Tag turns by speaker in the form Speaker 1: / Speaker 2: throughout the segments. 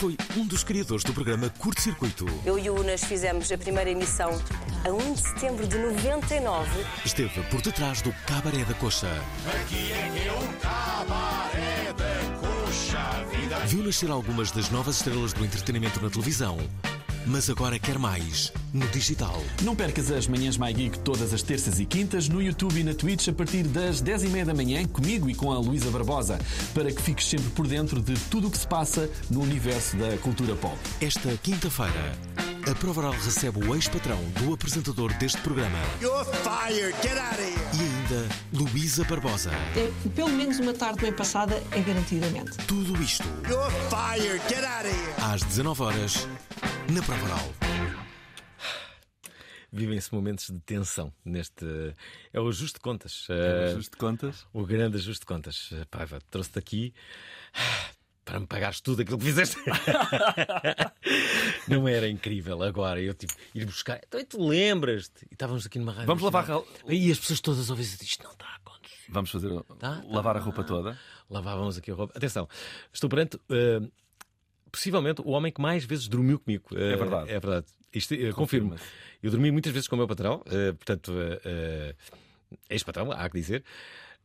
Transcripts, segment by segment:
Speaker 1: Foi um dos criadores do programa Curto Circuito.
Speaker 2: Eu e o Unas fizemos a primeira emissão a 1 de setembro de 99.
Speaker 1: Esteve por detrás do Cabaré da Coxa. Viu nascer algumas das novas estrelas do entretenimento na televisão. Mas agora quer mais no digital.
Speaker 3: Não percas as manhãs My Geek todas as terças e quintas no YouTube e na Twitch a partir das 10h30 da manhã comigo e com a Luísa Barbosa para que fiques sempre por dentro de tudo o que se passa no universo da cultura pop.
Speaker 1: Esta quinta-feira, a Prova Oral recebe o ex-patrão do apresentador deste programa
Speaker 4: You're fired. Get out of here.
Speaker 1: e ainda Luísa Barbosa.
Speaker 5: É, pelo menos uma tarde bem passada é garantidamente.
Speaker 1: Tudo isto
Speaker 4: You're fired. Get out of here.
Speaker 1: às 19 horas na Prova Oral.
Speaker 6: Vivem-se momentos de tensão neste. É o ajuste de contas.
Speaker 3: É
Speaker 6: Eh,
Speaker 3: Ajuste de contas.
Speaker 6: O grande ajuste de contas. Paiva, trouxe-te aqui para me pagares tudo aquilo que fizeste. Não era incrível agora eu tipo ir buscar. Então e tu lembras-te? E estávamos aqui numa rádio.
Speaker 3: Vamos lavar
Speaker 6: nacional. E as pessoas todas a ouvir isto não está a acontecer.
Speaker 3: Vamos fazer
Speaker 6: Tá,
Speaker 3: lavar
Speaker 6: tá.
Speaker 3: a roupa toda.
Speaker 6: Lavávamos aqui a roupa. Atenção, estou perante. eh, Possivelmente o homem que mais vezes dormiu comigo. Eh,
Speaker 3: É verdade.
Speaker 6: É verdade. Isto, eh, confirmo. Eu dormi muitas vezes com o meu patrão, eh, portanto, eh, eh, ex-patrão, há que dizer,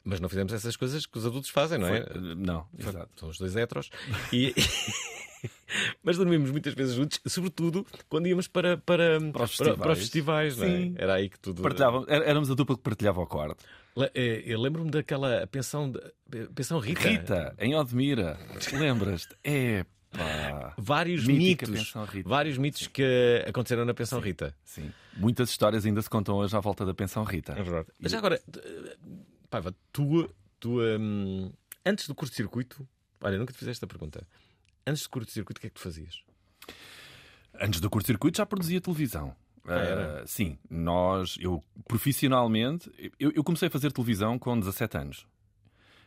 Speaker 6: mas não fizemos essas coisas que os adultos fazem, não é?
Speaker 3: Foi- Não, exato.
Speaker 6: São os dois heteros. E... mas dormimos muitas vezes juntos, sobretudo quando íamos para, para,
Speaker 3: Para os festivais.
Speaker 6: para os festivais, não é?
Speaker 3: Sim.
Speaker 6: Era aí que tudo.
Speaker 3: Partilhavam, é- éramos a dupla que partilhava o quarto.
Speaker 6: Eh, Eu lembro-me daquela pensão, pensão Rita.
Speaker 3: Rita, em Odmira, lembras-te? É pá.
Speaker 6: Vários
Speaker 3: Mítica
Speaker 6: mitos. Vários mitos que aconteceram na pensão Rita.
Speaker 3: Sim. Muitas histórias ainda se contam hoje à volta da pensão Rita.
Speaker 6: É verdade. Mas agora, Paiva, tu, tu hum, antes do curto-circuito, olha, nunca te fizeste esta pergunta. Antes do curto-circuito, o que é que tu fazias?
Speaker 3: Antes do curto-circuito já produzia televisão.
Speaker 6: era?
Speaker 3: Ah, sim, nós, eu profissionalmente, eu, eu comecei a fazer televisão com 17 anos.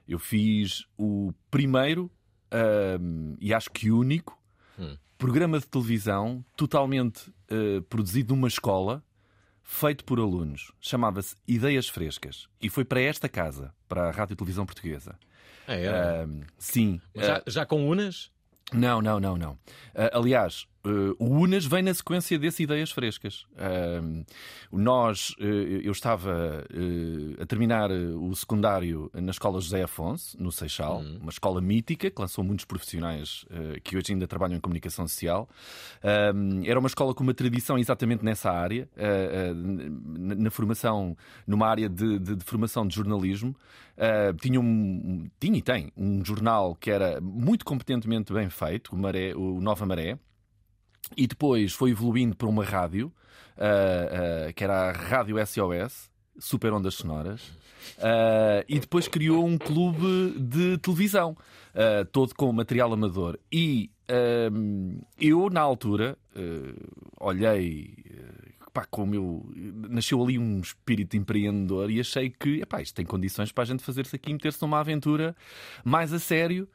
Speaker 3: Eu fiz o primeiro ahm, e acho que único
Speaker 6: Hum.
Speaker 3: programa de televisão totalmente ah, produzido numa escola, feito por alunos. Chamava-se Ideias Frescas. E foi para esta casa, para a Rádio e Televisão Portuguesa.
Speaker 6: Ah, era?
Speaker 3: Ahm, sim.
Speaker 6: Já, já com unas?
Speaker 3: Não, não, não, não. Ah, aliás, ah, o Unas vem na sequência desse Ideias Frescas. Ah, nós, ah, eu estava ah, a terminar o secundário na Escola José Afonso, no Seixal, uma escola mítica que lançou muitos profissionais que hoje ainda trabalham em comunicação social. Era uma escola com uma tradição exatamente nessa área, na, na formação, numa área de, de- de formação de jornalismo. Tinha, um, tinha e tem um jornal que era muito competentemente bem feito, o, Maré, o Nova Maré, e depois foi evoluindo para uma rádio, ah, ah, que era a Rádio SOS, Super Ondas Sonoras, ah, e depois criou um clube de televisão, todo com material amador. E eu, na altura, olhei. Pá, como eu nasceu ali um espírito empreendedor e achei que epá, isto tem condições para a gente fazer-se aqui e meter-se numa aventura mais a sério.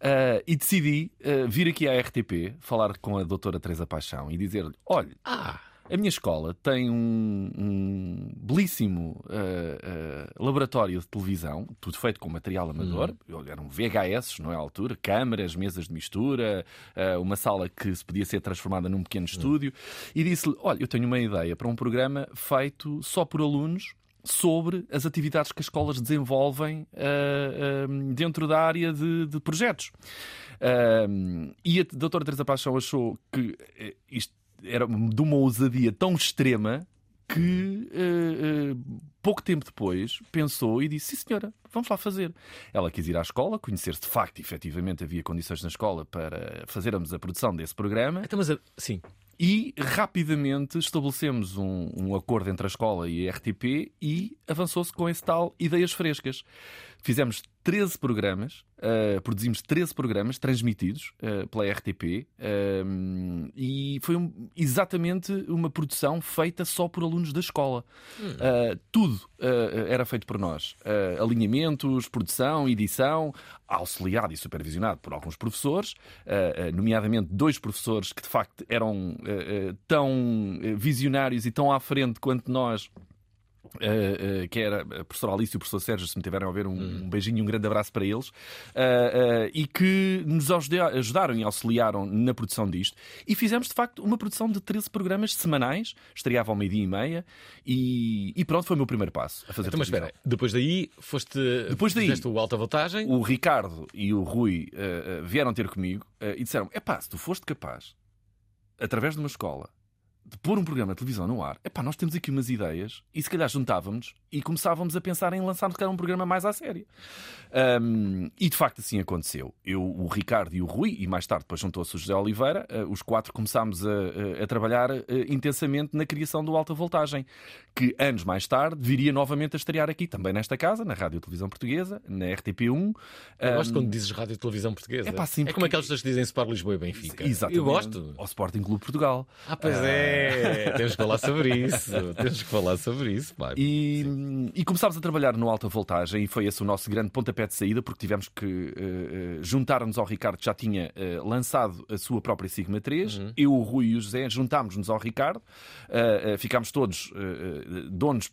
Speaker 3: Ah, e decidi ah, vir aqui à RTP falar com a doutora Teresa Paixão e dizer-lhe: olha,
Speaker 6: Ah,
Speaker 3: a minha escola tem um, um belíssimo ah, laboratório de televisão, tudo feito com material amador. Eram VHS, não é à altura, câmaras, mesas de mistura, uma sala que se podia ser transformada num pequeno estúdio. E disse-lhe: Olha, eu tenho uma ideia para um programa feito só por alunos. Sobre as atividades que as escolas desenvolvem ah, dentro da área de, de projetos. Ah, e a doutora Teresa Paixão achou que eh, isto era de uma ousadia tão extrema que eh, eh, pouco tempo depois pensou e disse: Sim, senhora, vamos lá fazer. Ela quis ir à escola, conhecer se de facto, efetivamente, havia condições na escola para fazermos a produção desse programa.
Speaker 6: Então, mas, sim.
Speaker 3: E rapidamente estabelecemos um, um acordo entre a escola e a RTP e avançou-se com esse tal Ideias Frescas. Fizemos 13 programas, uh, produzimos 13 programas transmitidos uh, pela RTP um, e foi um- exatamente uma produção feita só por alunos da escola. Uh, tudo era feito por nós. Alinhamentos, produção, edição, auxiliado e supervisionado por alguns professores, nomeadamente dois professores que de facto eram tão visionários e tão à frente quanto nós. Uh, uh, que era a professora Alice e o professor Sérgio, se me tiverem a ver, um, um beijinho e um grande abraço para eles, uh, e que nos ajuda- ajudaram e auxiliaram na produção disto. E fizemos, de facto, uma produção de 13 programas semanais, estreava ao meio-dia e meia, e, e pronto, foi o meu primeiro passo a fazer
Speaker 6: Então, mas espera, depois daí foste.
Speaker 3: Depois daí-
Speaker 6: fizeste o alta voltagem.
Speaker 3: O Ricardo e o Rui vieram ter comigo e disseram: é pá, se tu foste capaz, através de uma escola, de pôr um programa de televisão no ar, é pá, nós temos aqui umas ideias e se calhar juntávamos e começávamos a pensar em lançar calhar, um programa mais à série. Um, e de facto assim aconteceu. Eu, o Ricardo e o Rui, e mais tarde depois juntou-se o José Oliveira, uh, os quatro começámos a, a- a trabalhar uh, intensamente na criação do Alta Voltagem, que anos mais tarde viria novamente a estrear aqui, também nesta casa, na Rádio e Televisão Portuguesa, na RTP1.
Speaker 6: Eu gosto
Speaker 3: Um,
Speaker 6: quando dizes rádio e televisão portuguesa.
Speaker 3: É pá, sim,
Speaker 6: é como
Speaker 3: porque-
Speaker 6: aqueles pessoas que dizem Sport Lisboa e Benfica.
Speaker 3: Exatamente.
Speaker 6: Eu gosto.
Speaker 3: Ao Sporting Clube Portugal.
Speaker 6: Ah, pois é. Temos que falar sobre isso. Temos que falar sobre isso, pá.
Speaker 3: E, e começámos a trabalhar no alta voltagem e foi esse o nosso grande pontapé de saída porque tivemos que eh, juntar-nos ao Ricardo que já tinha eh, lançado a sua própria Sigma 3.
Speaker 6: Uhum.
Speaker 3: Eu, o Rui e o José juntámos-nos ao Ricardo. eh, ficámos todos donos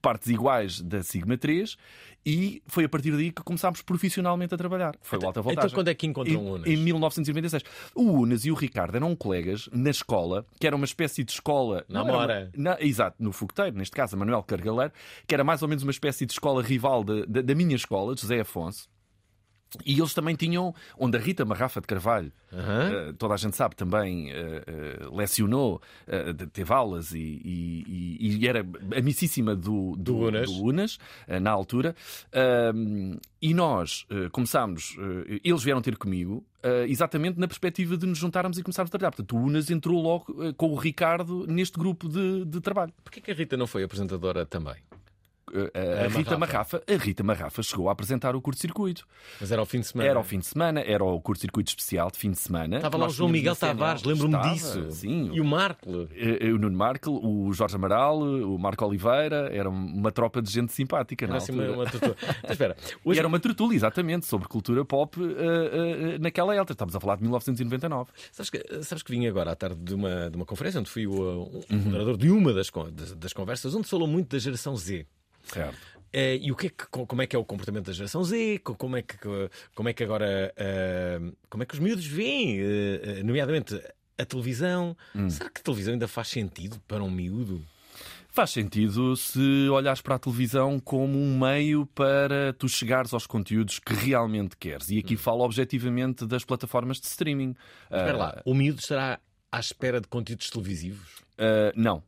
Speaker 3: partes iguais da Sigma 3 e foi a partir daí que começámos profissionalmente a trabalhar. Foi o alta voltagem.
Speaker 6: Então quando é que encontram o Unas?
Speaker 3: Em 1996. O Unas e o Ricardo eram colegas na escola, que era uma espécie de escola.
Speaker 6: Na
Speaker 3: não era uma- na- exato, no Fogoteiro, neste caso, a Manuel Cargaleiro, que era mais ou menos uma espécie de escola rival de- de- da minha escola, José Afonso. E eles também tinham, onde a Rita Marrafa de Carvalho, eh, toda a gente sabe, também eh, eh, lecionou, de- teve aulas e, e- e- era amicíssima do, do,
Speaker 6: Do Unas.
Speaker 3: do Unas, na altura. E nós começámos, eles vieram ter comigo, eh, exatamente na perspectiva de nos juntarmos e começarmos a trabalhar. Portanto, o Unas entrou logo eh, com o Ricardo neste grupo de, de trabalho.
Speaker 6: Porquê que a Rita não foi apresentadora também?
Speaker 3: Eh, a,
Speaker 6: A
Speaker 3: Rita
Speaker 6: Marrafa.
Speaker 3: Marrafa, a Rita Marrafa chegou a apresentar o curto-circuito.
Speaker 6: Mas era ao fim de semana.
Speaker 3: Era ao fim de semana, era o curto-circuito especial de fim de semana.
Speaker 6: Estava lá o João Miguel. Tavares, lembro-me disso.
Speaker 3: Sim.
Speaker 6: E o Marco.
Speaker 3: Eh, o Nuno Marco, o Jorge Amaral, o Marco Oliveira, era uma tropa de gente simpática
Speaker 6: Era
Speaker 3: na
Speaker 6: assim uma, espera.
Speaker 3: E
Speaker 6: Hoje...
Speaker 3: era uma tertúlia, exatamente, sobre cultura pop eh, eh, naquela época. Estamos a falar de 1999.
Speaker 6: Sabes que, sabes que vim agora à tarde de uma, de uma conferência onde fui o, uh, um
Speaker 3: Uhum.
Speaker 6: moderador de uma das, das, das conversas onde se falou muito da geração Z.
Speaker 3: Certo.
Speaker 6: Eh, e o que é que, co- como é que é o comportamento da geração Z? Co- Como é que, como é que agora eh, como é que os miúdos veem, eh, nomeadamente a televisão?
Speaker 3: Hum.
Speaker 6: Será que a televisão ainda faz sentido para um miúdo?
Speaker 3: Faz sentido se olhares para a televisão como um meio para tu chegares aos conteúdos que realmente queres. E aqui falo objetivamente das plataformas de streaming.
Speaker 6: Espera lá, o miúdo estará à espera de conteúdos televisivos?
Speaker 3: não.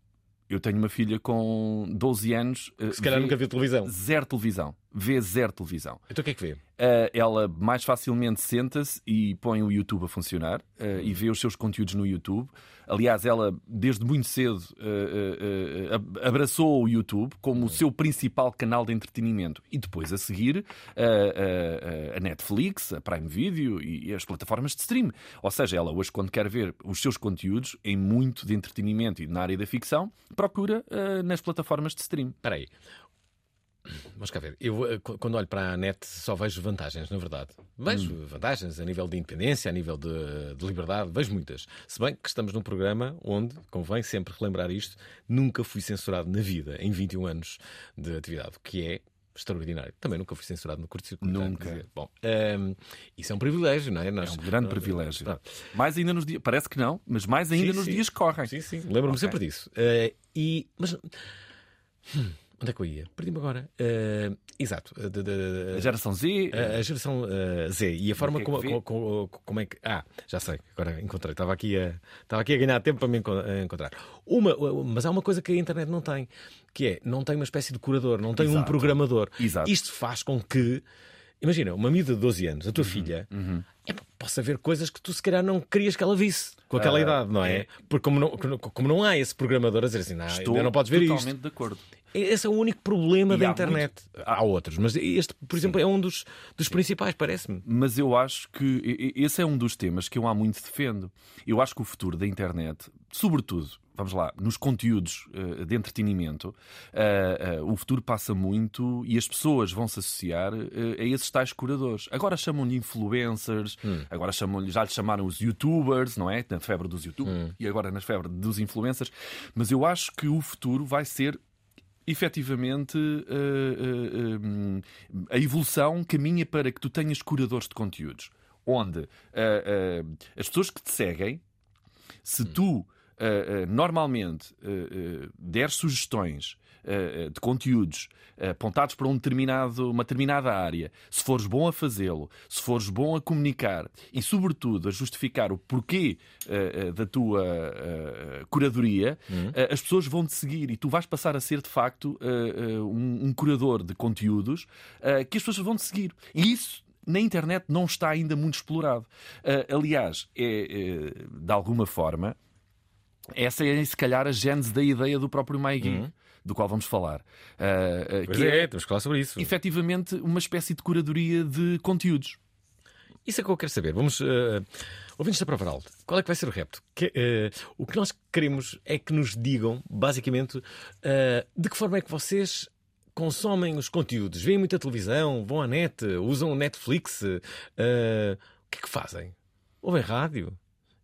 Speaker 3: Eu tenho uma filha com 12 anos. ah,
Speaker 6: Se calhar nunca viu televisão.
Speaker 3: Zero televisão. Vê zero televisão.
Speaker 6: Então o que é que vê?
Speaker 3: Uh, ela mais facilmente senta-se e põe o YouTube a funcionar uh, e vê os seus conteúdos no YouTube. Aliás, ela desde muito cedo uh, uh, ab- abraçou o YouTube como o seu principal canal de entretenimento e depois a seguir a Netflix, a Prime Video e, as plataformas de stream. Ou seja, ela hoje, quando quer ver os seus conteúdos em muito de entretenimento e na área da ficção, procura nas plataformas de stream.
Speaker 6: Espera aí. Vamos cá ver. Eu, eh, qu- quando olho para a net, só vejo vantagens, na verdade. Vejo
Speaker 3: Hum.
Speaker 6: vantagens a nível de independência, a nível de, de liberdade, vejo muitas. Se bem que estamos num programa onde, convém sempre relembrar isto, nunca fui censurado na vida, em 21 anos de atividade, o que é extraordinário. Também nunca fui censurado no curto-circuito. há que
Speaker 3: Nunca.
Speaker 6: Bom, ehm, isso é um privilégio, não é?
Speaker 3: É
Speaker 6: Nós-
Speaker 3: um grande privilégio. Mais ainda nos dias. Parece que não, mas mais ainda
Speaker 6: Sim,
Speaker 3: nos
Speaker 6: sim.
Speaker 3: dias que correm.
Speaker 6: Sim, sim, lembro-me
Speaker 3: Ok.
Speaker 6: sempre disso. Eh, e, mas. hum, Onde é que eu ia? Perdi-me agora. Uh, exato. Uh, de- de-
Speaker 3: A geração Z.
Speaker 6: a, a geração uh, Z e a forma
Speaker 3: é
Speaker 6: como, como, como- é que. Ah, já sei, agora encontrei. Estava aqui a, estava aqui a ganhar tempo para me encontrar. Uma, mas há uma coisa que a internet não tem, que é não tem uma espécie de curador, não tem um
Speaker 3: Exato.
Speaker 6: programador.
Speaker 3: Exato.
Speaker 6: Isto faz com que. Imagina, uma miúda de 12 anos,
Speaker 3: Uhum.
Speaker 6: a tua filha, epá, possa ver coisas que tu se calhar não querias que ela visse com aquela
Speaker 3: Ah,
Speaker 6: idade, não é?
Speaker 3: é.
Speaker 6: Porque como não, como não há esse programador a dizer assim, não,
Speaker 3: Estou
Speaker 6: não podes ver
Speaker 3: totalmente
Speaker 6: isto.
Speaker 3: de acordo.
Speaker 6: Esse é o único problema
Speaker 3: E
Speaker 6: da
Speaker 3: há
Speaker 6: internet. Há outros, mas este, por exemplo, é um dos, dos principais, parece-me.
Speaker 3: Mas eu acho que esse é um dos temas que eu há muito defendo. Eu acho que o futuro da internet, sobretudo, vamos lá, nos conteúdos eh, de entretenimento, eh, eh, o futuro passa muito e as pessoas vão se associar a esses tais curadores. Agora chamam-lhe influencers, agora chamam já lhe chamaram os youtubers, não é? Na febre dos youtubers e agora na febre dos influencers. Mas eu acho que o futuro vai ser efetivamente eh, hum, a evolução caminha para que tu tenhas curadores de conteúdos onde eh, as pessoas que te seguem se tu eh, normalmente eh, deres sugestões de conteúdos apontados para um determinado, uma determinada área, se fores bom a fazê-lo, se fores bom a comunicar e, sobretudo, a justificar o porquê da tua curadoria, eh, as pessoas vão te seguir e tu vais passar a ser, de facto, um, curador de conteúdos que as pessoas vão te seguir. E isso na internet não está ainda muito explorado. Eh, aliás, é, eh, de alguma forma, essa é se calhar a gênese da ideia do próprio MyGig, do qual vamos falar. Eh,
Speaker 6: Pois
Speaker 3: que
Speaker 6: é,
Speaker 3: é,
Speaker 6: temos que falar sobre isso.
Speaker 3: efetivamente uma espécie de curadoria de conteúdos.
Speaker 6: Isso é que eu quero saber. Vamos. Uh, ouvintes da Prova Oral, qual é que vai ser o repto? Que, eh, o que nós queremos é que nos digam, basicamente, de que forma é que vocês consomem os conteúdos. Veem muita televisão, vão à net, usam o Netflix. o que é que fazem? Ouvem rádio?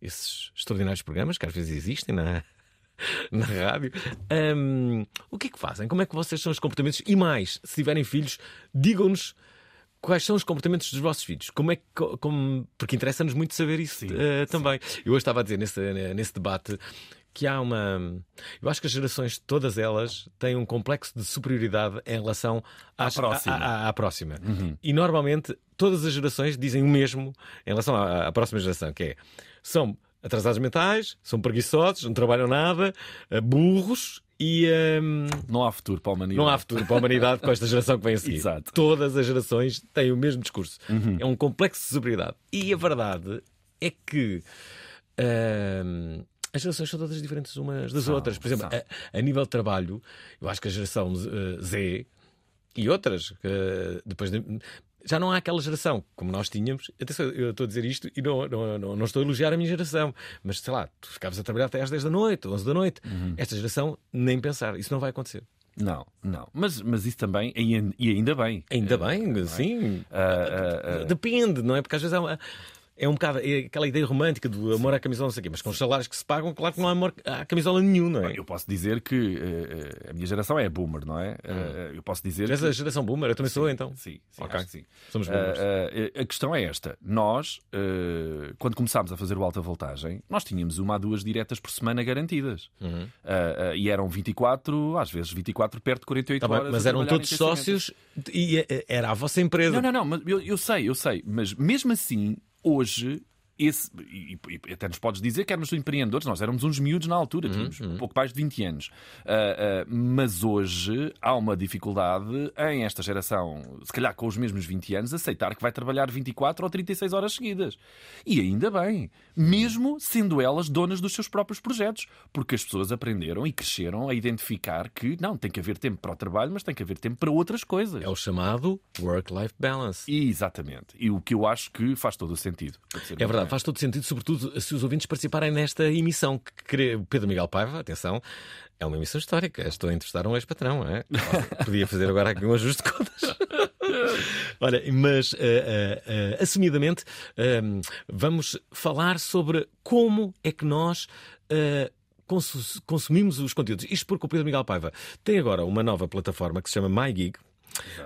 Speaker 6: Esses extraordinários programas que às vezes existem na, na rádio. Ahm, o que é que fazem? Como é que vocês são os comportamentos? E mais, se tiverem filhos, digam-nos quais são os comportamentos dos vossos filhos. Como é que, co- como, porque interessa-nos muito saber isso eh, também. Eu hoje estava a dizer nesse, nesse debate que há uma. Eu acho que as gerações, todas elas, têm um complexo de superioridade em relação às-
Speaker 3: próxima.
Speaker 6: à- à- à próxima. E normalmente todas as gerações dizem o mesmo em relação à, à próxima geração, que é são atrasados mentais, são preguiçosos, não trabalham nada, eh, burros e hum,
Speaker 3: Não há futuro para a humanidade.
Speaker 6: não há futuro para a humanidade com esta geração que vem a seguir.
Speaker 3: Exato.
Speaker 6: Todas as gerações têm o mesmo discurso. É um complexo de superioridade. E a verdade é que hum, as gerações são todas diferentes umas das
Speaker 3: São,
Speaker 6: outras. Por exemplo, a, a nível de trabalho, eu acho que a geração eh, Z e outras, que depois de- já não há aquela geração como nós tínhamos. Atenção, eu estou a dizer isto e não, não, não, não estou a elogiar a minha geração, mas sei lá, tu ficavas a trabalhar até às 10 da noite, 11 da noite. Esta geração, nem pensar, isso não vai acontecer.
Speaker 3: Não, não. Mas, mas isso também, e ain- ainda bem.
Speaker 6: Ainda bem, sim. Depende, não é? Porque às vezes é, uma- é um bocado é aquela ideia romântica do amor à camisola, não sei o quê, mas com os salários que se pagam, claro que não há amor à camisola nenhum, não é?
Speaker 3: Eu posso dizer que eh, a minha geração é boomer, não é? Eh, eu posso dizer
Speaker 6: és
Speaker 3: que...
Speaker 6: a geração boomer, eu também sou então.
Speaker 3: Sim, sim,
Speaker 6: Ok.
Speaker 3: acho que sim.
Speaker 6: Somos boomers.
Speaker 3: ah, a questão é esta. Nós, quando começámos a fazer o alta voltagem, nós tínhamos uma a duas diretas por semana garantidas.
Speaker 6: Uhum.
Speaker 3: E eram 24, às vezes 24, perto de 48
Speaker 6: Tá bem,
Speaker 3: horas.
Speaker 6: mas eram todos sócios e era a vossa empresa.
Speaker 3: Não, não, não, mas eu, eu sei, eu sei. Mas mesmo assim, hoje. Esse, e, e até nos podes dizer que éramos empreendedores, nós éramos uns miúdos na altura, tínhamos um pouco mais de 20 anos. Ah, ah, mas hoje há uma dificuldade em esta geração, se calhar com os mesmos 20 anos, aceitar que vai trabalhar 24 ou 36 horas seguidas. E ainda bem, mesmo sendo elas donas dos seus próprios projetos, porque as pessoas aprenderam e cresceram a identificar que não, tem que haver tempo para o trabalho, mas tem que haver tempo para outras coisas.
Speaker 6: É o chamado work-life balance.
Speaker 3: E, exatamente. E o que eu acho que faz todo o sentido.
Speaker 6: É verdade. Faz todo sentido, sobretudo se os ouvintes participarem nesta emissão. Que Pedro Miguel Paiva, atenção, é uma emissão histórica. Estou a entrevistar um ex-patrão, é? Podia fazer agora aqui um ajuste de contas. Olha, mas eh, eh, eh, assumidamente vamos falar sobre como é que nós. consu- Consumimos os conteúdos. Isto porque o Pedro Miguel Paiva tem agora uma nova plataforma que se chama MyGig.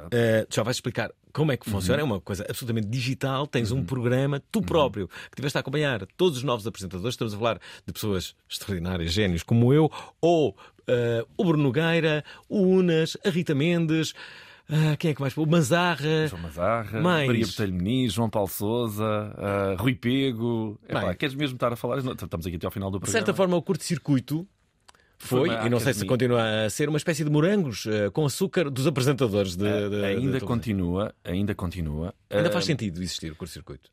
Speaker 6: Uh, já vais explicar como é que funciona. É uma coisa absolutamente digital. Tens um programa, tu próprio, que tiveste a acompanhar todos os novos apresentadores. Estamos a falar de pessoas extraordinárias, génios como eu, ou eh, o Bruno Nogueira, o Unas, a Rita Mendes. ah, quem é que mais? O Mazarra.
Speaker 3: João Mazarra,
Speaker 6: Mais.
Speaker 3: Maria Botelho Muniz, João Paulo Souza, ah, Rui Pego. Epá, queres mesmo estar a falar? Estamos aqui até ao final do
Speaker 6: De
Speaker 3: programa.
Speaker 6: certa forma, o curto-circuito foi, e não sei se continua a ser, uma espécie de morangos eh, com açúcar dos apresentadores de. de-
Speaker 3: Ah, ainda
Speaker 6: de
Speaker 3: continua, ainda continua.
Speaker 6: Ainda faz sentido existir o curto-circuito.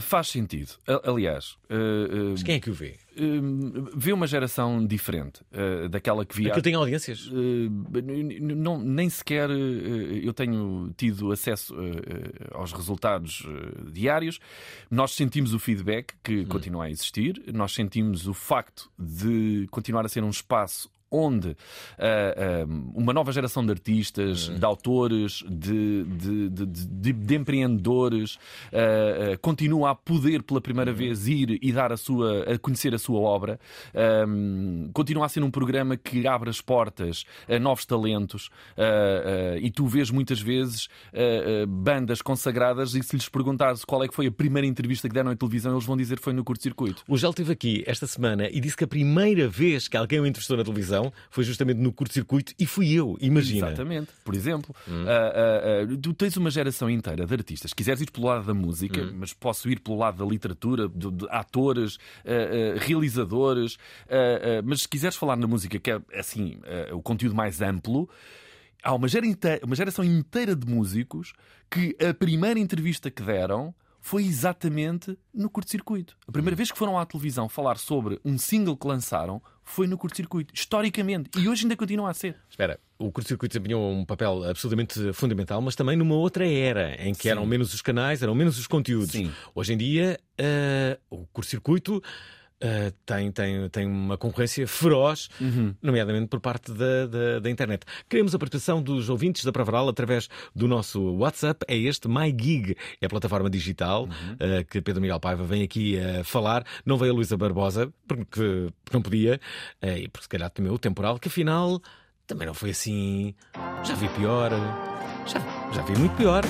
Speaker 3: Faz sentido. Aliás, ah, ah,
Speaker 6: Mas quem é que o vê?
Speaker 3: ah, vê uma geração diferente daquela que via.
Speaker 6: Aquilo tem audiências?
Speaker 3: Uh, não, nem sequer uh, eu tenho tido acesso uh, uh, aos resultados uh, diários. Nós sentimos o feedback que continua a existir, nós sentimos o facto de continuar a ser um espaço onde uh, um, uma nova geração de artistas, de autores, de, de, de- de- de empreendedores uh, uh, continua a poder pela primeira vez ir e dar a sua a conhecer a sua obra. Um, continua a ser um programa que abre as portas a novos talentos uh, uh, e tu vês muitas vezes uh, uh, bandas consagradas e se lhes perguntares qual é que foi a primeira entrevista que deram em televisão, eles vão dizer que foi no curto-circuito.
Speaker 6: O Gel esteve aqui esta semana e disse que a primeira vez que alguém o entrevistou na televisão foi justamente no curto-circuito e fui eu, imagina.
Speaker 3: Exatamente. Por exemplo, ah, ah, ah, tu tens uma geração inteira de artistas. Se quiseres ir pelo lado da música, mas posso ir pelo lado da literatura, de, de atores, realizadores. mas se quiseres falar na música, que é assim o conteúdo mais amplo. Há uma, gera uma geração inteira de músicos que a primeira entrevista que deram foi exatamente no curto-circuito. A primeira vez que foram à televisão falar sobre um single que lançaram foi no curto-circuito, historicamente. E hoje ainda continua a ser.
Speaker 6: Espera, o curto-circuito desempenhou um papel absolutamente fundamental, mas também numa outra era, em que eram menos os canais, eram menos os conteúdos.
Speaker 3: Sim.
Speaker 6: Hoje em dia, eh, o curto-circuito eh, tem, tem, tem uma concorrência feroz, nomeadamente por parte da, da, da internet. Queremos a participação dos ouvintes da Pravaral através do nosso WhatsApp, é este MyGig, é a plataforma digital eh, que Pedro Miguel Paiva vem aqui a falar. Não veio a Luísa Barbosa, porque, porque não podia, eh, e porque se calhar temeu o temporal, que afinal também não foi assim. Já vi pior. Já, já vi muito pior.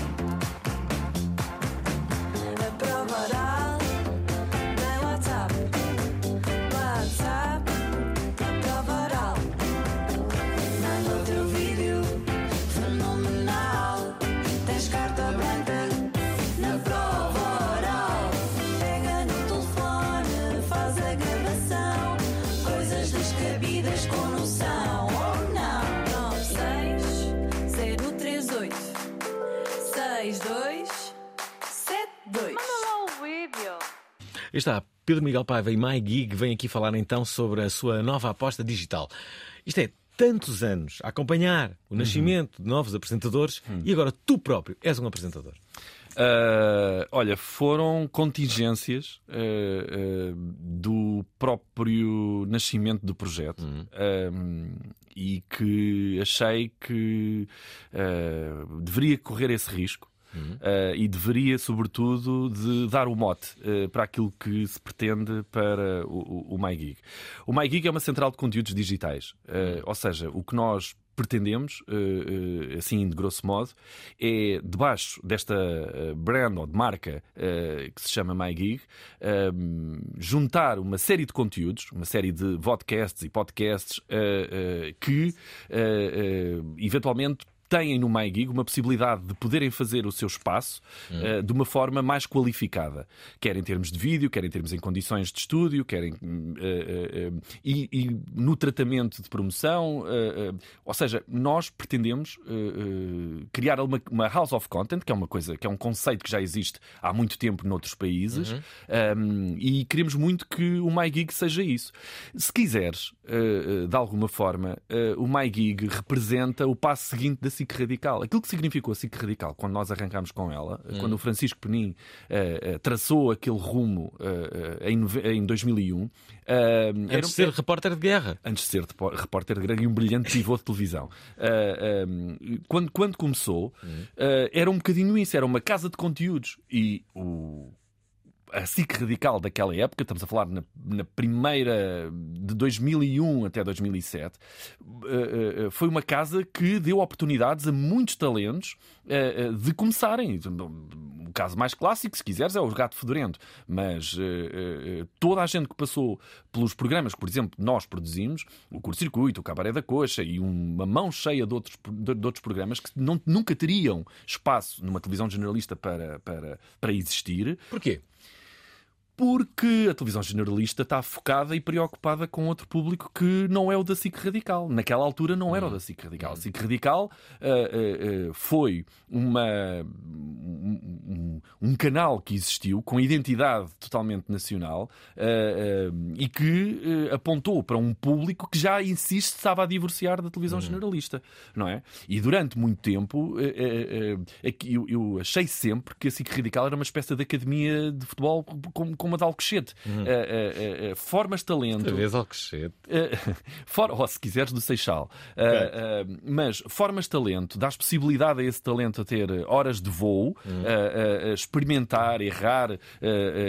Speaker 6: Está, Pedro Miguel Paiva e MyGig vêm aqui falar então sobre a sua nova aposta digital. Isto é, tantos anos a acompanhar o nascimento de novos apresentadores e agora tu próprio és um apresentador.
Speaker 3: Uh, olha, foram contingências uh, uh, do próprio nascimento do projeto Um, e que achei que deveria correr esse risco. Uh, e deveria, sobretudo, de dar o mote uh, para aquilo que se pretende para o, o, MyGig. O MyGig é uma central de conteúdos digitais, Uh, ou seja, o que nós pretendemos, assim de grosso modo, é debaixo desta brand ou de marca que se chama MyGig, juntar uma série de conteúdos, uma série de podcasts e podcasts que eventualmente têm no MyGig uma possibilidade de poderem fazer o seu espaço eh, de uma forma mais qualificada, quer em termos de vídeo, quer em termos em condições de estúdio, quer em, eh, eh, e, e no tratamento de promoção. ou seja, nós pretendemos criar uma, uma house of content, que é uma coisa, que é um conceito que já existe há muito tempo noutros países, um, e queremos muito que o MyGig seja isso. Se quiseres, de alguma forma, o MyGig representa o passo seguinte da SIC Radical. Aquilo que significou a SIC Radical quando nós arrancámos com ela, eh, quando o Francisco Penin eh, traçou aquele rumo eh, em, em 2001, eh,
Speaker 6: Antes
Speaker 3: era-
Speaker 6: de ser repórter de guerra.
Speaker 3: antes de ser repórter de grande e um brilhante pivô de televisão. Ah, quando, quando começou, ah, era um bocadinho isso, era uma casa de conteúdos. E o. A SIC radical daquela época, estamos a falar na, na primeira de 2001 até 2007, eh, eh, foi uma casa que deu oportunidades a muitos talentos eh, de começarem. O caso mais clássico, se quiseres, é o Gato Fedorento. Mas eh, toda a gente que passou pelos programas que, por exemplo, nós produzimos, o Curto Circuito, o Cabaré da Coxa e uma mão cheia de outros, de, de outros programas que não, nunca teriam espaço numa televisão generalista para, para, para existir.
Speaker 6: Porquê?
Speaker 3: Porque a televisão generalista está focada e preocupada com outro público que não é o da SIC Radical. Naquela altura não era o da SIC Radical. A SIC Radical ah, ah, ah, foi uma, um, um- canal que existiu com identidade totalmente nacional ah, e que ah, apontou para um público que já insiste estava a divorciar da televisão generalista, não é? E durante muito tempo que eu, eu achei sempre que a SIC Radical era uma espécie de academia de futebol como, como a de Alcochete. Ah, ah, ah, formas de talento.
Speaker 6: Outra vez Alcochete.
Speaker 3: Uh, for, ou se quiseres do Seixal. Uh, uh, mas formas de talento, dás possibilidade a esse talento a ter horas de voo, uh, uh, uh, experimentar, errar, uh, uh,